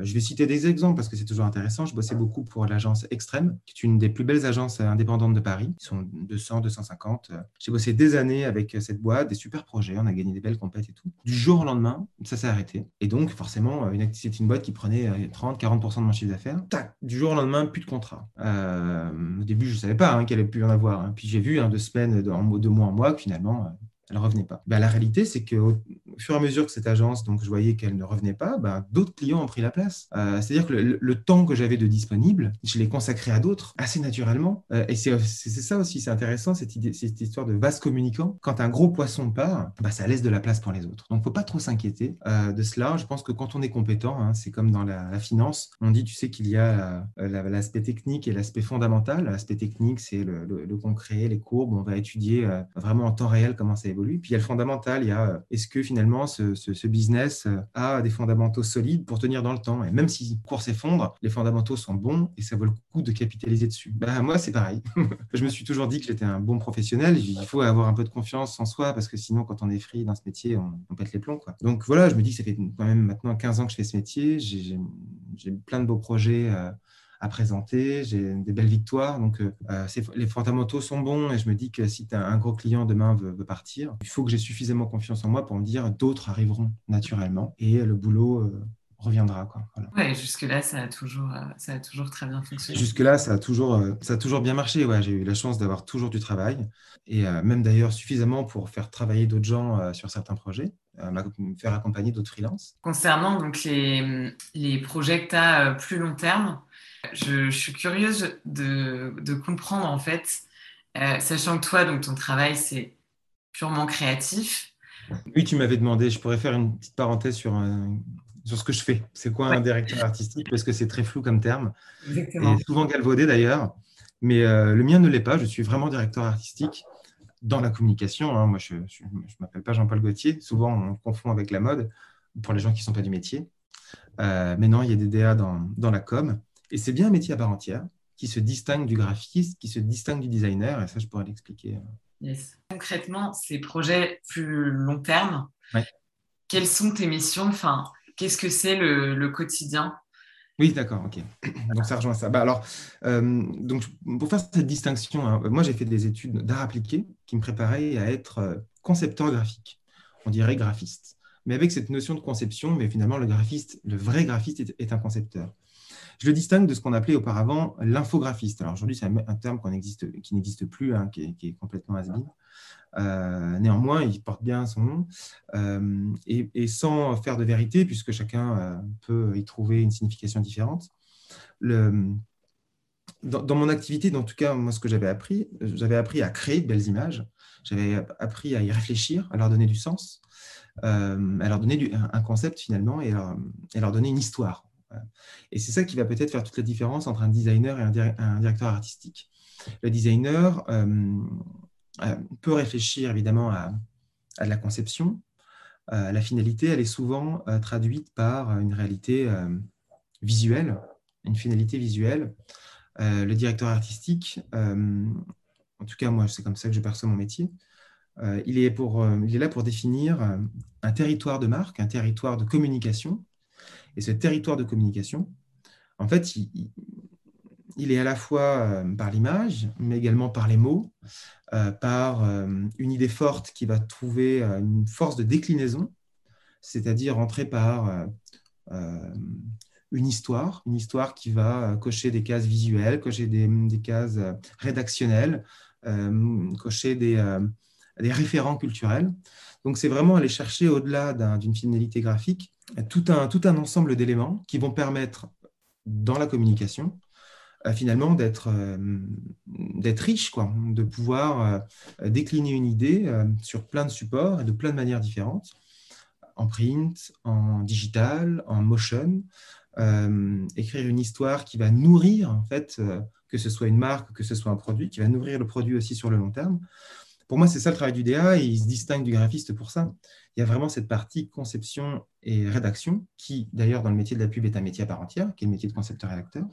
je vais citer des exemples parce que c'est toujours intéressant. Je bossais beaucoup pour l'agence Extrême, qui est une des plus belles agences indépendantes de Paris. Ils sont 200, 250. J'ai bossé des années avec cette boîte, des super projets. On a gagné des belles compètes et tout. Du jour au lendemain, ça s'est arrêté. Et donc, forcément, c'est une boîte qui prenait 30, euh, 40% de mon chiffre d'affaires. Du jour au lendemain, plus de contrat. Euh, au début, je ne savais pas hein, qu'elle allait plus en avoir. Hein. Puis j'ai vu hein, deux semaines, deux mois en mois, que finalement, elle ne revenait pas. Ben, la réalité, c'est qu'au fur et à mesure que cette agence, donc je voyais qu'elle ne revenait pas, ben, d'autres clients ont pris la place. Euh, c'est-à-dire que le, temps que j'avais de disponible, je l'ai consacré à d'autres assez naturellement. Euh, et c'est ça aussi, c'est intéressant, cette, histoire de vase communicant. Quand un gros poisson part, ben, ça laisse de la place pour les autres. Donc, faut pas trop s'inquiéter euh, de cela. Je pense que quand on est compétent, hein, c'est comme dans la, finance, on dit, tu sais, qu'il y a l'aspect technique et l'aspect fondamental. L'aspect technique, c'est le, le, concret, les courbes. On va étudier vraiment en temps réel comment ça puis il y a le fondamental, il y a euh, est-ce que finalement ce, business euh, a des fondamentaux solides pour tenir dans le temps? Et même si le cours s'effondre, les fondamentaux sont bons et ça vaut le coup de capitaliser dessus. Bah, moi, c'est pareil. je me suis toujours dit que j'étais un bon professionnel. Il faut avoir un peu de confiance en soi parce que sinon, quand on est free dans ce métier, on, pète les plombs. Quoi. Donc voilà, je me dis que ça fait quand même maintenant 15 ans que je fais ce métier. J'ai plein de beaux projets. Euh, à présenter, j'ai des belles victoires. Donc, euh, euh, les fondamentaux sont bons et je me dis que si as un gros client demain veut, partir, il faut que j'ai suffisamment confiance en moi pour me dire d'autres arriveront naturellement et le boulot euh, reviendra. Quoi. Ouais, jusque-là, ça a, toujours, ça a toujours très bien fonctionné. Jusque-là, ça, a toujours, ça a toujours bien marché. Ouais, j'ai eu la chance d'avoir toujours du travail et même d'ailleurs suffisamment pour faire travailler d'autres gens sur certains projets. me faire accompagner d'autres freelances. Concernant donc les, les projets que tu as plus long terme, je, suis curieuse de, comprendre en fait, euh, sachant que toi, donc ton travail, c'est purement créatif. Oui, tu m'avais demandé, je pourrais faire une petite parenthèse sur, sur ce que je fais. C'est quoi un directeur artistique? Parce que c'est très flou comme terme. Exactement. Et souvent galvaudé d'ailleurs. Mais euh, le mien ne l'est pas. Je suis vraiment directeur artistique dans la communication. Hein. Moi, je ne m'appelle pas Jean-Paul Gaultier. Souvent, on confond avec la mode pour les gens qui ne sont pas du métier. Euh, mais non, il y a des DA dans, dans la com. Et c'est bien un métier à part entière qui se distingue du graphiste, qui se distingue du designer, et ça, je pourrais l'expliquer. Yes. Concrètement, ces projets plus long terme, quelles sont tes missions? Enfin, Qu'est-ce que c'est le, quotidien? Oui, d'accord, ok. Donc ça rejoint ça. Bah, alors, euh, donc, pour faire cette distinction, hein, moi j'ai fait des études d'art appliqué qui me préparaient à être euh, concepteur graphique, on dirait graphiste. Mais avec cette notion de conception, mais finalement le graphiste, le vrai graphiste est un concepteur. Je le distingue de ce qu'on appelait auparavant l'infographiste. Alors aujourd'hui, c'est un, terme qui n'existe plus, hein, qui, est, complètement has euh, néanmoins, il porte bien son nom euh, et, sans faire de vérité, puisque chacun euh, peut y trouver une signification différente. Dans, mon activité, en tout cas, moi, ce que j'avais appris, j'avais appris à créer de belles images, j'avais appris à y réfléchir, à leur donner du sens, à leur donner un concept finalement et, et leur donner une histoire. Et c'est ça qui va peut-être faire toute la différence entre un designer et un, directeur artistique. Le designer euh, euh, peut réfléchir évidemment à, à la conception. Euh, la finalité, elle est souvent traduite par une réalité visuelle, une finalité visuelle. le directeur artistique, en tout cas moi, c'est comme ça que je perçois mon métier, il est là pour définir un territoire de marque, un territoire de communication et ce territoire de communication, en fait, il, est à la fois euh, par l'image, mais également par les mots, euh, par euh, une idée forte qui va trouver une force de déclinaison, c'est-à-dire entrer par une histoire, une histoire qui va cocher des cases visuelles, cocher des, cases rédactionnelles, cocher des, des référents culturels. Donc, c'est vraiment aller chercher au-delà d'une finalité graphique tout un, tout un ensemble d'éléments qui vont permettre, dans la communication, euh, finalement d'être euh, d'être riche, quoi, de pouvoir euh, décliner une idée sur plein de supports et de plein de manières différentes, en print, en digital, en motion, écrire une histoire qui va nourrir, en fait, que ce soit une marque, que ce soit un produit, qui va nourrir le produit aussi sur le long terme. Pour moi, c'est ça le travail du DA et il se distingue du graphiste pour ça. Il y a vraiment cette partie conception et rédaction qui, d'ailleurs, dans le métier de la pub est un métier à part entière, qui est le métier de concepteur-rédacteur,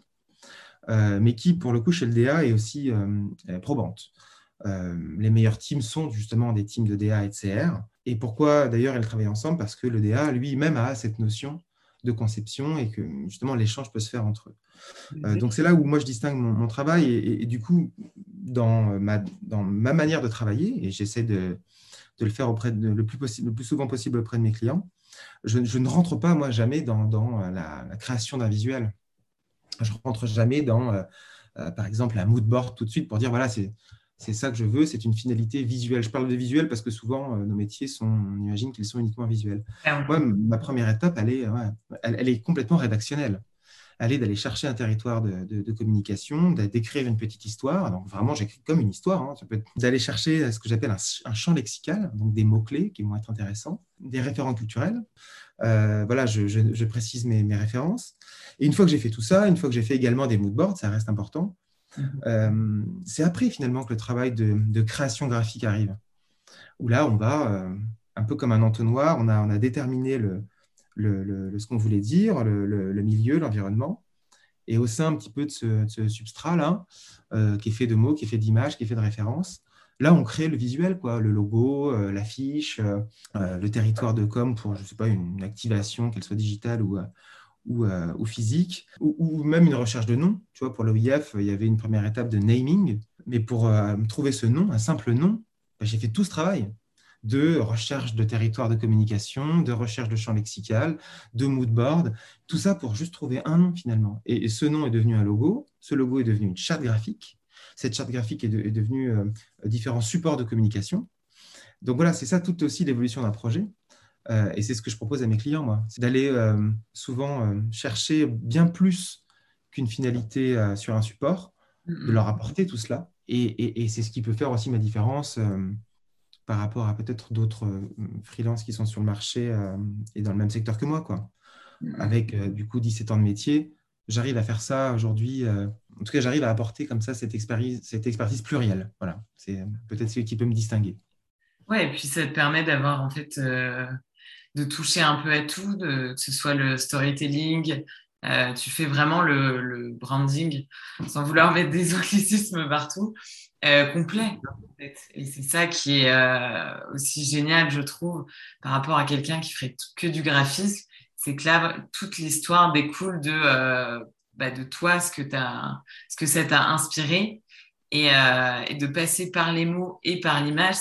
euh, mais qui, pour le coup, chez le DA, est aussi euh, probante. Euh, les meilleurs teams sont justement des teams de DA et de CR. Et pourquoi, d'ailleurs, elles travaillent ensemble? Parce que le DA, lui-même, a cette notion de conception et que justement l'échange peut se faire entre eux. Euh, donc c'est là où moi je distingue mon, travail et, du coup dans ma, dans ma manière de travailler et j'essaie de, de, le faire auprès de, le, plus possible, le plus souvent possible auprès de mes clients, je, je ne rentre pas moi jamais dans, dans la, création d'un visuel. Je rentre jamais dans euh, euh, par exemple un mood board tout de suite pour dire voilà c'est c'est ça que je veux, c'est une finalité visuelle. Je parle de visuel parce que souvent, nos métiers sont, on imagine qu'ils sont uniquement visuels. Ah moi, ma première étape, elle est, elle, est complètement rédactionnelle aller d'aller chercher un territoire de, communication, d'écrire une petite histoire. Donc vraiment, j'écris comme une histoire. Hein. Ça peut être d'aller chercher ce que j'appelle un, champ lexical, donc des mots-clés qui vont être intéressants, des référents culturels. Euh, voilà, je, précise mes, références. Et une fois que j'ai fait tout ça, une fois que j'ai fait également des moodboards, ça reste important, euh, c'est après finalement que le travail de, création graphique arrive. Où là, on va, euh, un peu comme un entonnoir, on a, déterminé le, ce qu'on voulait dire, le, milieu, l'environnement. Et au sein un petit peu de ce, substrat-là, euh, qui est fait de mots, qui est fait d'images, qui est fait de références, là, on crée le visuel, quoi, le logo, euh, l'affiche, euh, le territoire de com pour, je sais pas, une activation, qu'elle soit digitale ou, ou, ou physique, ou, même une recherche de nom. Tu vois, pour l'OIF, il y avait une première étape de naming, mais pour trouver ce nom, un simple nom, bah, j'ai fait tout ce travail de recherche de territoire de communication, de recherche de champ lexical, de moodboard, tout ça pour juste trouver un nom finalement. Et, ce nom est devenu un logo, ce logo est devenu une charte graphique, cette charte graphique est, devenue euh, différents supports de communication. Donc voilà, c'est ça toute aussi l'évolution d'un projet. Euh, et c'est ce que je propose à mes clients, moi, c'est d'aller euh, souvent chercher bien plus qu'une finalité sur un support, de leur apporter tout cela. Et, et c'est ce qui peut faire aussi ma différence par rapport à peut-être d'autres euh, freelances qui sont sur le marché euh, et dans le même secteur que moi. Quoi. Avec euh, du coup 17 ans de métier, j'arrive à faire ça aujourd'hui. en tout cas, j'arrive à apporter comme ça cette expertise, cette expertise plurielle. Voilà, c'est peut-être ce qui peut me distinguer. Ouais, et puis ça te permet d'avoir en fait de toucher un peu à tout, que ce soit le storytelling, tu fais vraiment le, le, branding, sans vouloir mettre des anglicismes partout, euh, complet. Et c'est ça qui est euh, aussi génial, je trouve, par rapport à quelqu'un qui ferait que du graphisme. C'est que là, toute l'histoire découle de, euh, bah, de toi, ce que, as, ce que ça t'a inspiré. Et, et, de passer par les mots et par l'image,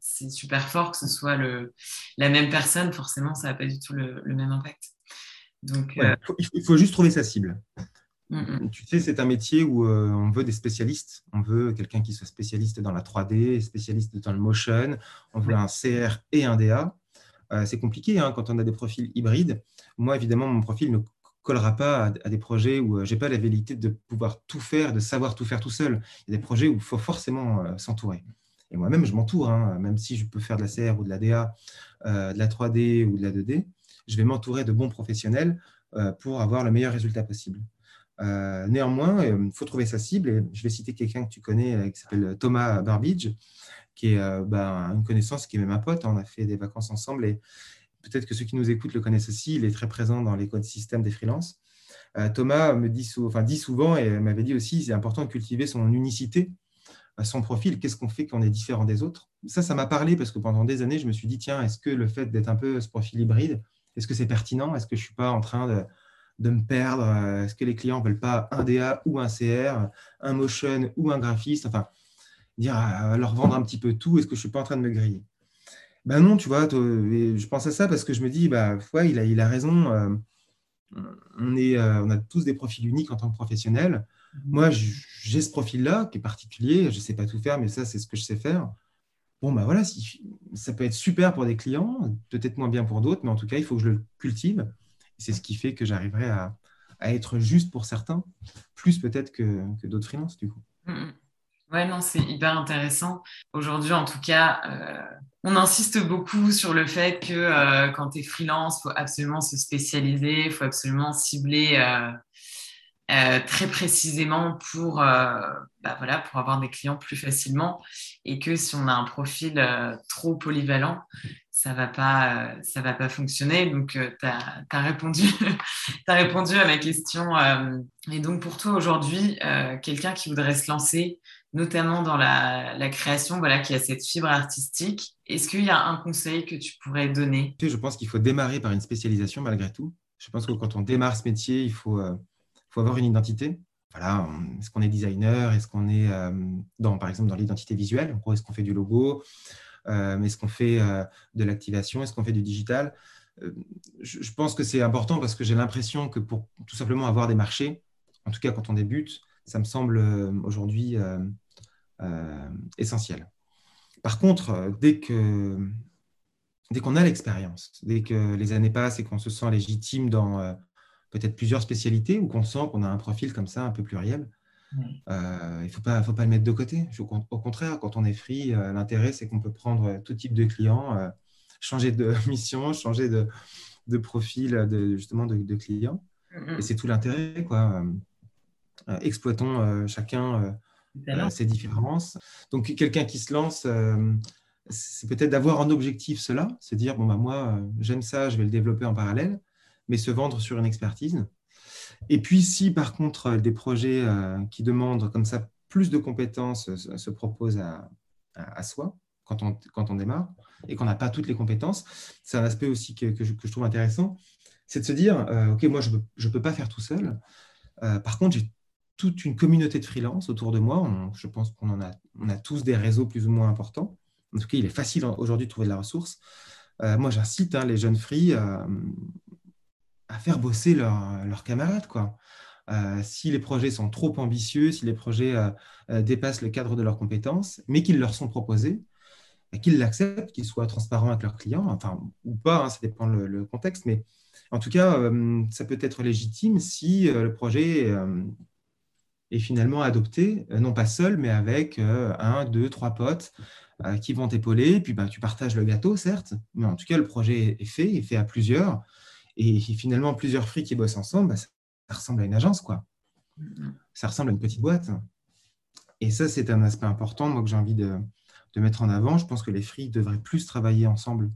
c'est super fort que ce soit le, la même personne. Forcément, ça n'a pas du tout le, même impact. Donc, il, faut, juste trouver sa cible. Mm, tu sais, c'est un métier où on veut des spécialistes. On veut quelqu'un qui soit spécialiste dans la 3D, spécialiste dans le motion. On veut un CR et un DA. c'est compliqué hein, quand on a des profils hybrides. Moi, évidemment, mon profil ne collera pas à, des projets où je n'ai pas la vérité de pouvoir tout faire, de savoir tout faire tout seul. Il y a des projets où il faut forcément s'entourer. Et moi-même, je m'entoure, hein, même si je peux faire de la CR ou de la DA, euh, de la 3D ou de la 2D, je vais m'entourer de bons professionnels euh, pour avoir le meilleur résultat possible. Euh, néanmoins, il faut trouver sa cible. Et je vais citer quelqu'un que tu connais qui s'appelle Thomas Barbidge, qui est ben, une connaissance qui est même un pote. On a fait des vacances ensemble et peut-être que ceux qui nous écoutent le connaissent aussi. Il est très présent dans l'écosystème des freelances. Thomas me dit, souvent et m'avait dit aussi c'est important de cultiver son unicité son profil, qu'est-ce qu'on fait qu'on est différent des autres? Ça, ça m'a parlé parce que pendant des années, je me suis dit, tiens, est-ce que le fait d'être un peu ce profil hybride, est-ce que c'est pertinent? Est-ce que je ne suis pas en train de, de me perdre? Est-ce que les clients ne veulent pas un DA ou un CR, un motion ou un graphiste? Enfin, dire, leur vendre un petit peu tout, est-ce que je ne suis pas en train de me griller? Ben non, tu vois, je pense à ça parce que je me dis, bah, ouais, il a, il a raison. Euh, on, est, euh, on a tous des profils uniques en tant que professionnels. Moi, j'ai ce profil-là qui est particulier. Je ne sais pas tout faire, mais ça, c'est ce que je sais faire. Bon, bah voilà, ça peut être super pour des clients, peut-être moins bien pour d'autres, mais en tout cas, il faut que je le cultive. C'est ce qui fait que j'arriverai à, être juste pour certains, plus peut-être que, d'autres freelances, du coup. Oui, mm, mm. Ouais, non, c'est hyper intéressant. Aujourd'hui, en tout cas, euh, on insiste beaucoup sur le fait que euh, quand tu es freelance, il faut absolument se spécialiser, il faut absolument cibler euh, très précisément pour, bah voilà, pour avoir des clients plus facilement et que si on a un profil trop polyvalent, ça va va pas fonctionner. Donc, tu répondu, as répondu à ma question. et donc, pour toi aujourd'hui, quelqu'un qui voudrait se lancer, notamment dans la, création, voilà, qui a cette fibre artistique, est-ce qu'il y a un conseil que tu pourrais donner? Je pense qu'il faut démarrer par une spécialisation malgré tout. Je pense que quand on démarre ce métier, il faut faut avoir une identité. Voilà, est-ce qu'on est designer? Est-ce qu'on est, euh, dans, par exemple, dans l'identité visuelle? Est-ce qu'on fait du logo? Euh, Est-ce qu'on fait euh, de l'activation? Est-ce qu'on fait du digital? Je, pense que c'est important parce que j'ai l'impression que pour tout simplement avoir des marchés, en tout cas quand on débute, ça me semble aujourd'hui essentiel. Par contre, dès que dès qu'on a l'expérience, dès que les années passent et qu'on se sent légitime dans, peut-être plusieurs spécialités ou qu'on sent qu'on a un profil comme ça un peu pluriel. Euh, il ne faut pas, faut pas le mettre de côté. au contraire, quand on est free, euh, l'intérêt, c'est qu'on peut prendre tout type de clients, euh, changer de mission, changer de, de profil de, justement de, clients. Et c'est tout l'intérêt. quoi. Exploitons chacun ses différences. Donc, quelqu'un qui se lance, c'est peut-être d'avoir en objectif cela, se dire, bon, bah, moi, j'aime ça, je vais le développer en parallèle mais se vendre sur une expertise. Et puis, si par contre des projets euh, qui demandent comme ça plus de compétences euh, se proposent à, soi quand on, quand on démarre et qu'on n'a pas toutes les compétences, c'est un aspect aussi que, que, je, trouve intéressant, c'est de se dire, euh, OK, moi, je ne peux pas faire tout seul. par contre, j'ai toute une communauté de freelance autour de moi. je pense qu'on en a, on a tous des réseaux plus ou moins importants. En tout cas, il est facile aujourd'hui de trouver de la ressource. moi, j'incite hein, les jeunes free à faire bosser leurs camarades. Quoi. Euh, si les projets sont trop ambitieux, si les projets euh, euh, dépassent le cadre de leurs compétences, mais qu'ils leur sont proposés, qu'ils l'acceptent, qu'ils soient transparents avec leurs clients, enfin, ou pas, hein, ça dépend le, le, contexte, mais en tout cas, ça peut être légitime si le projet est finalement adopté, non pas seul, mais avec un, deux, trois potes qui vont t'épauler, puis ben, tu partages le gâteau, certes, mais en tout cas, le projet est fait, est fait à plusieurs, et finalement, plusieurs free qui bossent ensemble, bah, ça, ressemble à une agence, quoi. Ça ressemble à une petite boîte. Et ça, c'est un aspect important, moi, que j'ai envie de, mettre en avant. Je pense que les free devraient plus travailler ensemble.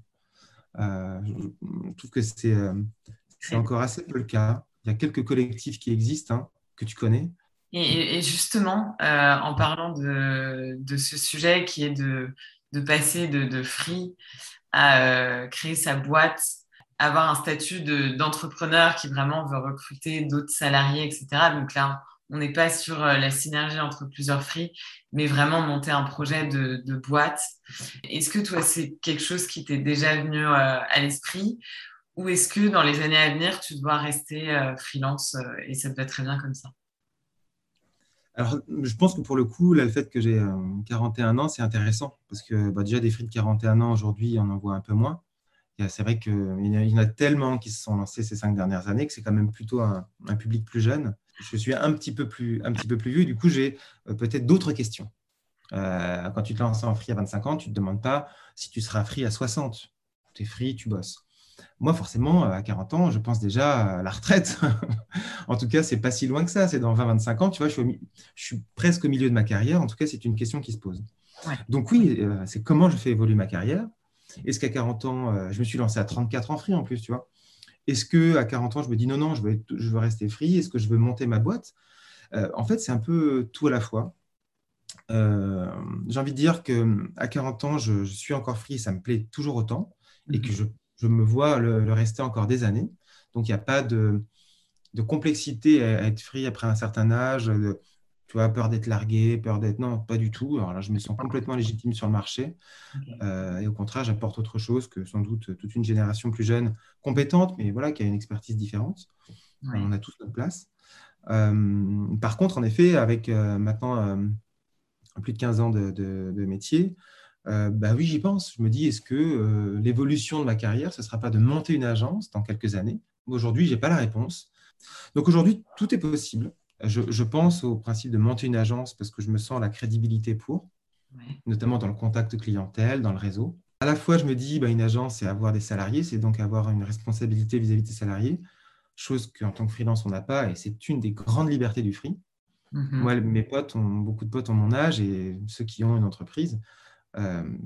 Euh, je trouve que euh, c'est encore assez peu le cas. Il y a quelques collectifs qui existent, hein, que tu connais. Et, justement, euh, en parlant de, ce sujet qui est de, passer de, de free à créer sa boîte avoir un statut d'entrepreneur qui vraiment veut recruter d'autres salariés, etc. Donc là, on n'est pas sur euh, la synergie entre plusieurs free, mais vraiment monter un projet de, boîte. Est-ce que toi, c'est quelque chose qui t'est déjà venu euh, à l'esprit? Ou est-ce que dans les années à venir, tu dois rester euh, freelance et ça te va très bien comme ça? Alors, je pense que pour le coup, le fait que j'ai 41 ans, c'est intéressant parce que bah, déjà, des fruits de 41 ans aujourd'hui, on en voit un peu moins. C'est vrai qu'il y en a tellement qui se sont lancés ces cinq dernières années que c'est quand même plutôt un, public plus jeune. Je suis un petit peu plus, un petit peu plus vieux, du coup, j'ai euh, peut-être d'autres questions. Euh, quand tu te lances en free à 25 ans, tu ne te demandes pas si tu seras free à 60. Tu es free, tu bosses. Moi, forcément, à 40 ans, je pense déjà à la retraite. en tout cas, c'est pas si loin que ça. C'est dans 20-25 ans. Tu vois, je suis, presque au milieu de ma carrière. En tout cas, c'est une question qui se pose. Donc oui, euh, c'est comment je fais évoluer ma carrière. Est-ce qu'à 40 ans, euh, je me suis lancé à 34 ans free en plus, tu vois? Est-ce qu'à 40 ans, je me dis non, non, je veux, je veux rester free? Est-ce que je veux monter ma boîte? Euh, En fait, c'est un peu tout à la fois. Euh, j'ai envie de dire qu'à 40 ans, je, suis encore free, ça me plaît toujours autant et que mhm. Je, me vois le, rester encore des années. Donc, il n'y a pas de, de, complexité à, être free après un certain âge. De, tu vois, peur d'être largué, peur d'être... Non, pas du tout. Alors là, je me sens complètement légitime sur le marché. Euh, et au contraire, j'apporte autre chose que sans doute toute une génération plus jeune, compétente, mais voilà, qui a une expertise différente. On a tous notre place. Euh, par contre, en effet, avec euh, maintenant plus de 15 ans de, métier, bah oui, j'y pense. Je me dis, est-ce que l'évolution de ma carrière, ce ne sera pas de monter une agence dans quelques années? Aujourd'hui, je n'ai pas la réponse. Donc aujourd'hui, tout est possible. Je, pense au principe de monter une agence parce que je me sens la crédibilité pour, notamment dans le contact clientèle, dans le réseau. À la fois, je me dis, bah, une agence, c'est avoir des salariés, c'est donc avoir une responsabilité vis-à-vis des salariés, chose qu'en tant que freelance, on n'a pas, et c'est une des grandes libertés du free. Mm-hmm. Moi, mes potes ont, beaucoup de potes ont mon âge, et ceux qui ont une entreprise, euh,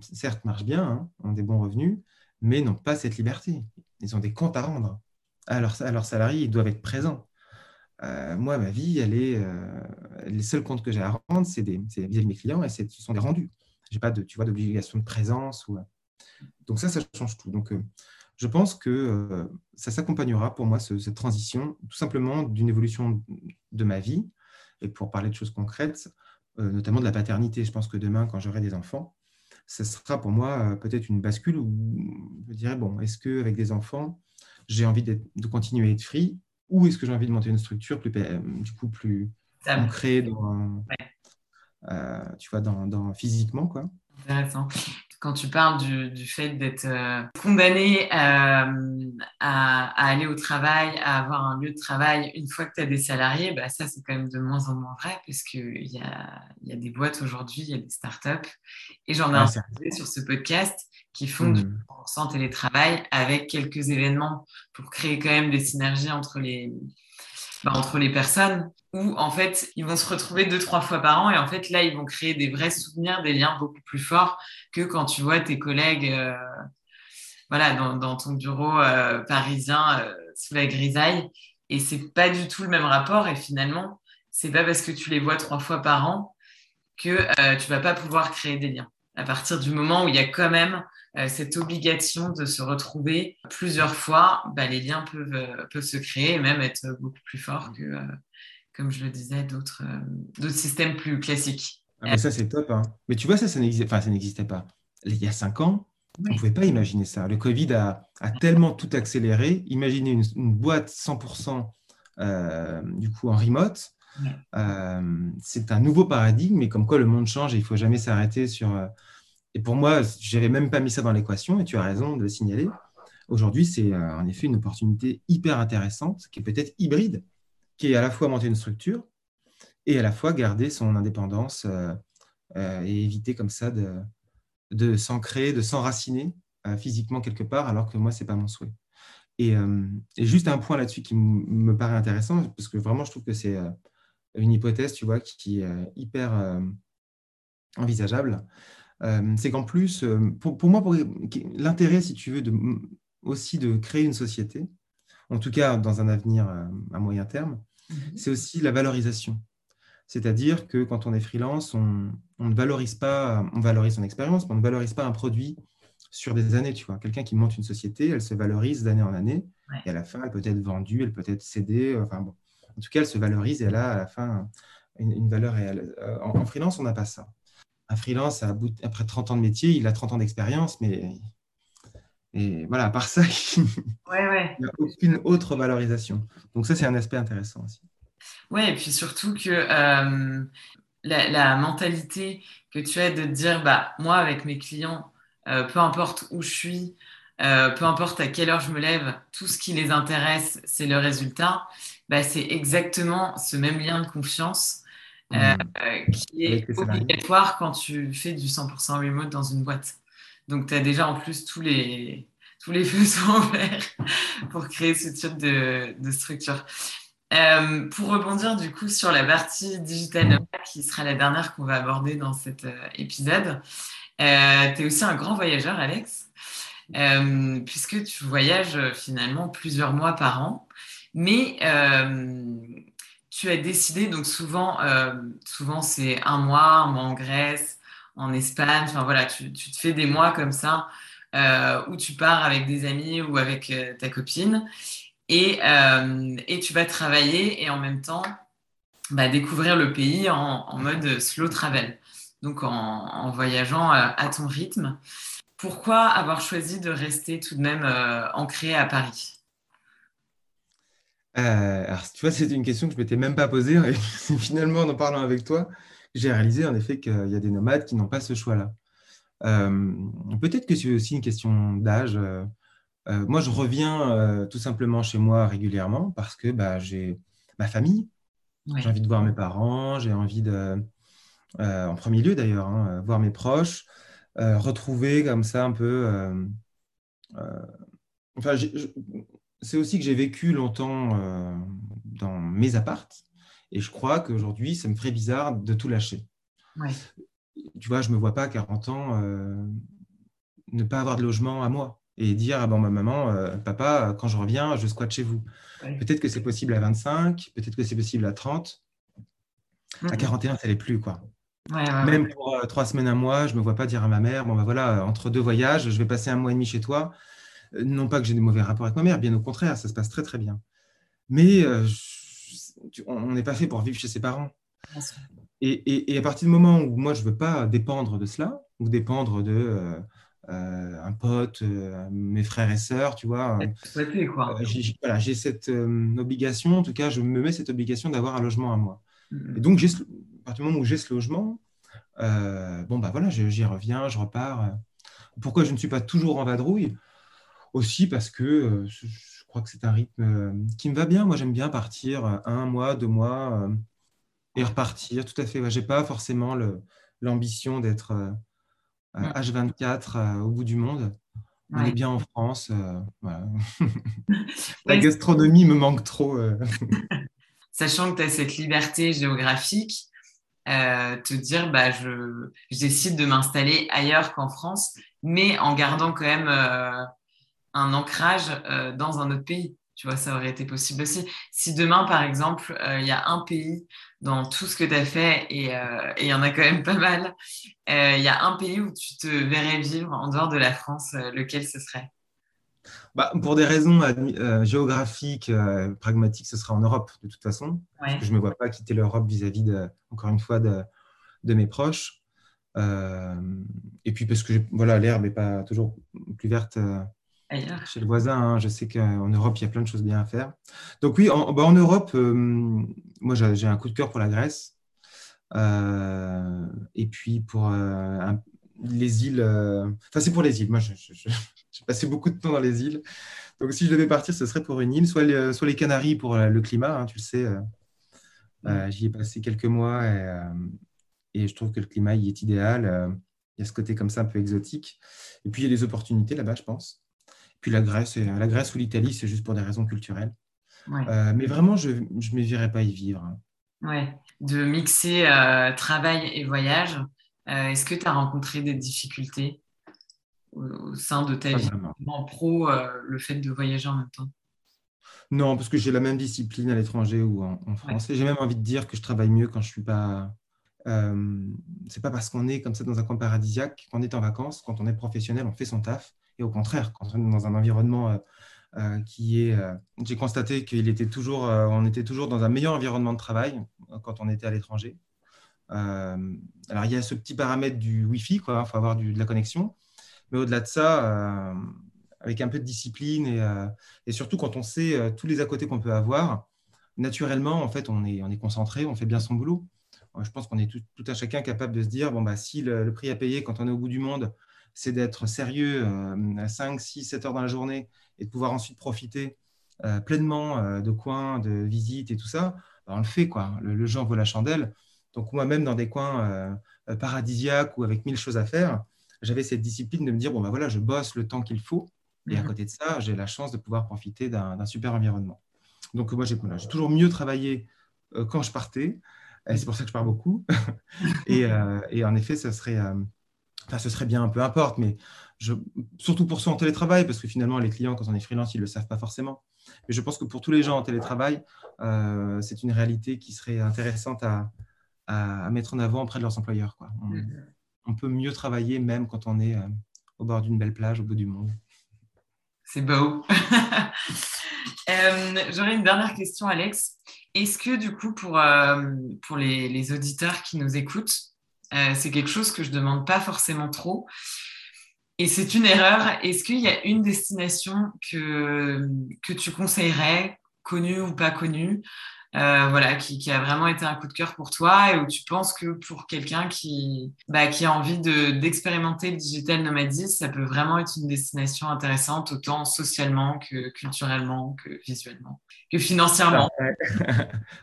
certes, marchent bien, hein, ont des bons revenus, mais n'ont pas cette liberté. Ils ont des comptes à rendre. à leurs salariés, ils doivent être présents. Euh, moi, ma vie, elle est, euh, les seuls comptes que j'ai à rendre, c'est vis-à-vis mes clients et ce sont des rendus. Je n'ai pas de, tu vois, d'obligation de présence. Donc ça, ça change tout. Donc, euh, je pense que ça s'accompagnera pour moi, cette transition, tout simplement d'une évolution de ma vie. Et pour parler de choses concrètes, notamment de la paternité, je pense que demain, quand j'aurai des enfants, ce sera pour moi peut-être une bascule où je dirais, bon, est-ce qu'avec des enfants, j'ai envie de continuer à être free ou est-ce que j'ai envie de monter une structure plus, du coup, plus ancrée dans, euh, tu vois, dans, dans, physiquement, quoi. Intéressant. Quand tu parles du, du fait d'être euh, condamné euh, à, à, aller au travail, à avoir un lieu de travail une fois que tu as des salariés, bah ça c'est quand même de moins en moins vrai parce qu'il y a, y a des boîtes aujourd'hui, il y a des startups et j'en ai ouais, sur ce podcast qui font du 100% mmh. télétravail avec quelques événements pour créer quand même des synergies entre les, bah, entre les personnes où en fait ils vont se retrouver deux trois fois par an et en fait là ils vont créer des vrais souvenirs, des liens beaucoup plus forts que quand tu vois tes collègues euh, voilà dans, ton bureau euh, parisien euh, sous la grisaille. Et c'est pas du tout le même rapport et finalement c'est pas parce que tu les vois trois fois par an que tu vas pas pouvoir créer des liens. À partir du moment où il y a quand même cette obligation de se retrouver plusieurs fois, bah, les liens peuvent, se créer et même être beaucoup plus forts que, comme je le disais, d'autres systèmes plus classiques. Ah, mais ça, c'est top. Hein. Mais tu vois, ça, ça n'existait pas. Il y a cinq ans, on ne pouvait pas imaginer ça. Le Covid a, a tellement tout accéléré. Imaginez une, une boîte 100% du coup en remote. c'est un nouveau paradigme, mais comme quoi le monde change et il ne faut jamais s'arrêter sur et pour moi, je n'avais même pas mis ça dans l'équation, et tu as raison de le signaler. Aujourd'hui, c'est euh, en effet une opportunité hyper intéressante, qui est peut-être hybride, qui est à la fois monter une structure et à la fois garder son indépendance euh, euh, et éviter comme ça de, de s'ancrer, de s'enraciner physiquement quelque part, alors que moi, ce n'est pas mon souhait. Et, juste un point là-dessus qui me paraît intéressant, parce que vraiment, je trouve que c'est une hypothèse, tu vois, qui est hyper envisageable. Euh, c'est qu'en plus, euh, pour, moi, l'intérêt, si tu veux, de, aussi de créer une société, en tout cas dans un avenir euh, à, moyen terme, mhm. c'est aussi la valorisation. C'est-à-dire que quand on est freelance, on, ne valorise pas, on valorise son expérience, mais on ne valorise pas un produit sur des années. Tu vois, quelqu'un qui monte une société, elle se valorise d'année en année, et à la fin, elle peut être vendue, elle peut être cédée. Enfin bon, en tout cas, elle se valorise et elle a à la fin une, valeur réelle. en freelance, on n'a pas ça un freelance, après 30 ans de métier, il a 30 ans d'expérience, mais et voilà, à part ça, il n'y a aucune autre valorisation. Donc ça, c'est un aspect intéressant aussi. Ouais, et puis surtout que euh, la, mentalité que tu as de te dire, bah, moi, avec mes clients, euh, peu importe où je suis, euh, peu importe à quelle heure je me lève, tout ce qui les intéresse, c'est le résultat. Bah, c'est exactement ce même lien de confiance mmh. qui est obligatoire quand tu fais du 100% remote dans une boîte. Donc, tu as déjà en plus tous les, tous les feux sont ouverts pour créer ce type de, de structure. Euh, pour rebondir du coup sur la partie digital qui sera la dernière qu'on va aborder dans cet euh, épisode, euh, tu es aussi un grand voyageur, Alex, puisque tu voyages finalement plusieurs mois par an, mais tu as décidé, donc souvent, souvent c'est un mois, un mois en Grèce, en Espagne, enfin voilà, tu, te fais des mois comme ça où tu pars avec des amis ou avec ta copine. Euh, et, tu vas travailler et en même temps bah, découvrir le pays en, mode slow travel, donc en, voyageant euh, à, ton rythme. Pourquoi avoir choisi de rester tout de même euh, ancré à Paris? Alors, tu vois, c'est une question que je ne m'étais même pas posée. Et finalement, en en parlant avec toi, j'ai réalisé en effet qu'il y a des nomades qui n'ont pas ce choix-là. Peut-être que c'est aussi une question d'âge. Euh, moi, je reviens euh, tout simplement chez moi régulièrement parce que bah, j'ai ma famille. J'ai envie de voir mes parents, j'ai envie de, euh, en premier lieu d'ailleurs, hein, voir mes proches, retrouver comme ça un peu. enfin, c'est aussi que j'ai vécu longtemps dans mes appartes et je crois qu'aujourd'hui, ça me ferait bizarre de tout lâcher. Tu vois, je ne me vois pas à 40 ans ne pas avoir de logement à moi et dire ah bon, ma maman, euh, papa, quand je reviens, je squatte chez vous. Peut-être que c'est possible à 25, peut-être que c'est possible à 30. À 41, ça l'est plus. quoi. Même pour euh, trois semaines, un mois, je ne me vois pas dire à ma mère bon, bah, voilà, entre deux voyages, je vais passer un mois et demi chez toi. Euh, non pas que j'ai des mauvais rapports avec ma mère, bien au contraire, ça se passe très très bien. Mais on n'est pas fait pour vivre chez ses parents. Et, et, à partir du moment où moi, je ne veux pas dépendre de cela, ou dépendre de euh, un pote, euh, mes frères et sœurs, tu vois. Euh, j'ai cette obligation, en tout cas, je me mets cette obligation d'avoir un logement à moi. Mm-hmm. Et donc, à partir du moment où j'ai ce logement, bon, bah voilà, j'y reviens, je repars. Pourquoi je ne suis pas toujours en vadrouille? Aussi parce que je crois que c'est un rythme qui me va bien. Moi, j'aime bien partir un mois, deux mois et repartir. Tout à fait. Je n'ai pas forcément l'ambition d'être H24 euh, au bout du monde. On est bien en France. Euh, La gastronomie me manque trop. Euh. Sachant que tu as cette liberté géographique, te dire bah, je, je décide de m'installer ailleurs qu'en France, mais en gardant quand même un ancrage dans un autre pays. Tu vois, ça aurait été possible aussi. Si demain, par exemple, euh, il y a un pays dans tout ce que tu as fait, euh, et il y en a quand même pas mal, euh, il y a un pays où tu te verrais vivre en dehors de la France, lequel ce serait? Bah, Pour des raisons géographiques, pragmatiques, ce sera en Europe, de toute façon. Parce que je ne me vois pas quitter l'Europe vis-à-vis, de, encore une fois, de, de mes proches. et puis parce que voilà, l'herbe n'est pas toujours plus verte chez le voisin, hein, je sais qu'en Europe, il y a plein de choses bien à faire. Donc oui, en, bah, Europe, euh, moi j'ai un coup de cœur pour la Grèce. Euh, et puis pour euh, les îles, enfin c'est pour les îles. Moi, j'ai passé beaucoup de temps dans les îles. Donc si je devais partir, ce serait pour une île, soit les, Canaries pour le climat, hein, tu le sais. J'y ai passé quelques mois et, et, je trouve que le climat y est idéal. Il y a ce côté comme ça un peu exotique. Et puis il y a des opportunités là-bas, je pense. Puis la Grèce, la Grèce ou l'Italie, c'est juste pour des raisons culturelles. Euh, mais vraiment, je ne me verrais pas y vivre. Hein. Ouais. De mixer euh, travail et voyage, euh, est-ce que tu as rencontré des difficultés au, sein de ta vie en pro, le fait de voyager en même temps? Non, parce que j'ai la même discipline à l'étranger ou en, France. J'ai même envie de dire que je travaille mieux quand je suis pas. c'est pas parce qu'on est comme ça dans un coin paradisiaque qu'on est en vacances. Quand on est professionnel, on fait son taf. Et au contraire, quand on est dans un environnement euh, euh, qui est. Euh, j'ai constaté qu'il était toujours, était toujours dans un meilleur environnement de travail quand on était à l'étranger. alors, il y a ce petit paramètre du Wi-Fi, il faut avoir de la connexion. Mais au-delà de ça, avec un peu de discipline et, surtout quand on sait tous les à côté qu'on peut avoir, naturellement, en fait, on est, on est concentré, on fait bien son boulot. Je pense qu'on est tout, tout, à chacun capable de se dire, bon, bah, si le, prix à payer quand on est au bout du monde, c'est d'être sérieux à 5, 6, 7 heures dans la journée et de pouvoir ensuite profiter euh, pleinement euh, de coins, de visites et tout ça, bah, on le fait. Quoi. Le, le vaut la chandelle. Donc moi-même, dans des coins euh, paradisiaques ou avec mille choses à faire, j'avais cette discipline de me dire, bon, ben voilà, je bosse le temps qu'il faut. Et à mhm. côté de ça, j'ai la chance de pouvoir profiter d'un super environnement. Donc moi, j'ai toujours mieux travaillé quand je partais. C'est pour ça que je pars beaucoup. et, et, en effet, ça serait, enfin, ce serait bien, peu importe, mais je, surtout pour ceux en télétravail, parce que finalement, les clients, quand on est freelance, ils ne le savent pas forcément. Mais je pense que pour tous les gens en télétravail, euh, c'est une réalité qui serait intéressante à, à, mettre en avant auprès de leurs employeurs. Quoi. On, peut mieux travailler même quand on est euh, au bord d'une belle plage au bout du monde. C'est beau. Euh, j'aurais une dernière question, Alex. Est-ce que du coup, pour, pour les, les, auditeurs qui nous écoutent, c'est quelque chose que je ne demande pas forcément trop, et c'est une erreur. Est-ce qu'il y a une destination que, que tu conseillerais, connue ou pas connue, euh, voilà, qui, a vraiment été un coup de cœur pour toi et où tu penses que pour quelqu'un qui, bah, a envie d'expérimenter le digital nomadisme, ça peut vraiment être une destination intéressante, autant socialement que culturellement, que visuellement, que financièrement.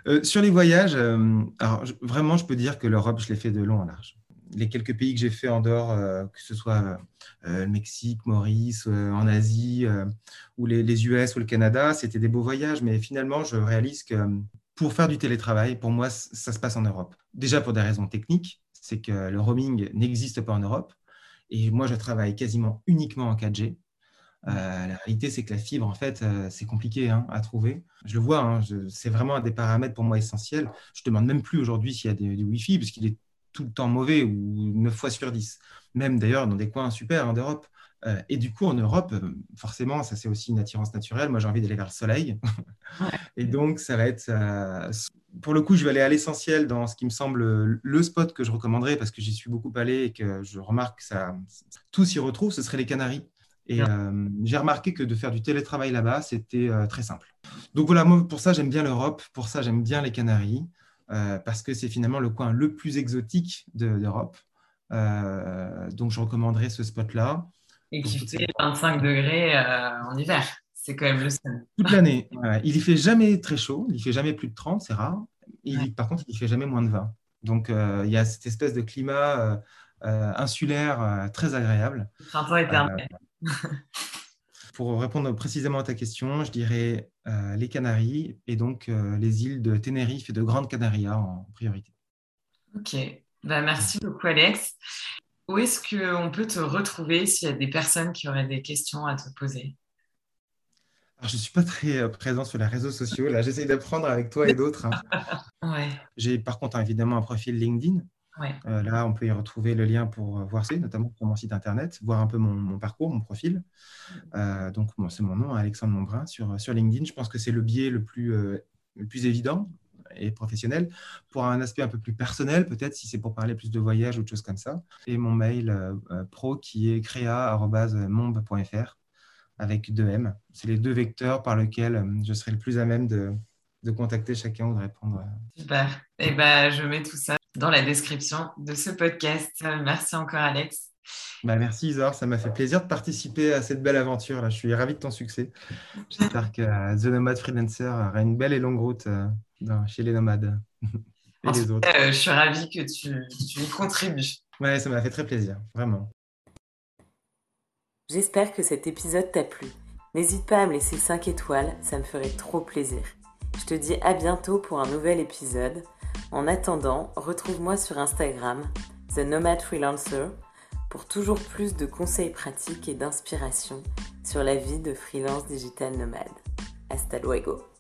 Euh, sur les voyages, euh, alors, vraiment, je peux dire que l'Europe, je l'ai fait de long en large les quelques pays que j'ai fait en dehors, euh, que ce soit euh, le Mexique, Maurice, euh, en Asie, ou les, US ou le Canada, c'était des beaux voyages, mais finalement, je réalise que pour faire du télétravail, pour moi, ça se passe en Europe. Déjà pour des raisons techniques, c'est que le roaming n'existe pas en Europe, et moi, je travaille quasiment uniquement en 4G. la réalité, c'est que la fibre, en fait, c'est compliqué hein, à trouver. Je le vois, hein, c'est vraiment un des paramètres pour moi essentiels. Je demande même plus aujourd'hui s'il y a du Wi-Fi, puisqu'il est tout le temps mauvais ou 9 fois sur 10. Même d'ailleurs dans des coins super hein, d'Europe. Euh, et du coup, en Europe, euh, forcément, ça c'est aussi une attirance naturelle. Moi, j'ai envie d'aller vers le soleil. et donc, ça va être. Euh, pour le coup, je vais aller à l'essentiel dans ce qui me semble le spot que je recommanderais parce que j'y suis beaucoup allé et que je remarque que ça, tout s'y retrouve, ce serait les Canaries. Et j'ai remarqué que de faire du télétravail là-bas, c'était très simple. Donc voilà, moi, pour ça, j'aime bien l'Europe. Pour ça, j'aime bien les Canaries. Euh, parce que c'est finalement le coin le plus exotique d'Europe. Euh, donc, je recommanderais ce spot-là. Et qui fait 25 degrés euh, en hiver. C'est quand même le seul. Toute l'année. il n'y fait jamais très chaud. Il fait jamais plus de 30, c'est rare. Par contre, il ne fait jamais moins de 20. Donc, il y a cette espèce de climat insulaire très agréable. Le printemps éternel. Pour répondre précisément à ta question, je dirais euh, les Canaries et donc euh, les îles de Tenerife et de Grande Canaria en priorité. Ok, bah, merci beaucoup Alex. Où est-ce qu'on peut te retrouver s'il y a des personnes qui auraient des questions à te poser? Je ne suis pas très euh, présent sur les réseaux sociaux. Là, j'essaie d'apprendre avec toi et d'autres. ouais. J'ai par contre évidemment un profil LinkedIn euh, là, on peut y retrouver le lien pour euh, voir ça, notamment sur mon site internet, voir un peu mon, parcours, mon profil. Euh, donc, c'est mon nom, Alexandre Montbrun, sur, sur LinkedIn. Je pense que c'est le biais le plus, le plus évident et professionnel. Pour un aspect un peu plus personnel, peut-être si c'est pour parler plus de voyage ou de choses comme ça. Et mon mail pro qui est créa.momb.fr avec deux M. C'est les deux vecteurs par lesquels je serai le plus à même de, de contacter chacun ou de répondre. Super. Et eh ben, je mets tout ça dans la description de ce podcast. Merci encore, Alex. Bah, merci Isor, ça m'a fait plaisir de participer à cette belle aventure. Là. Je suis ravi de ton succès. J'espère que euh, The Nomad Freelancer aura une belle et longue route euh, chez les nomades et les autres. Euh, je suis ravi que tu, tu y contribues. Ouais, ça m'a fait très plaisir, vraiment. J'espère que cet épisode t'a plu. N'hésite pas à me laisser 5 étoiles, ça me ferait trop plaisir. Je te dis à bientôt pour un nouvel épisode. En attendant, retrouve-moi sur Instagram, The Nomad Freelancer, pour toujours plus de conseils pratiques et d'inspiration sur la vie de freelance digital nomade. Hasta luego!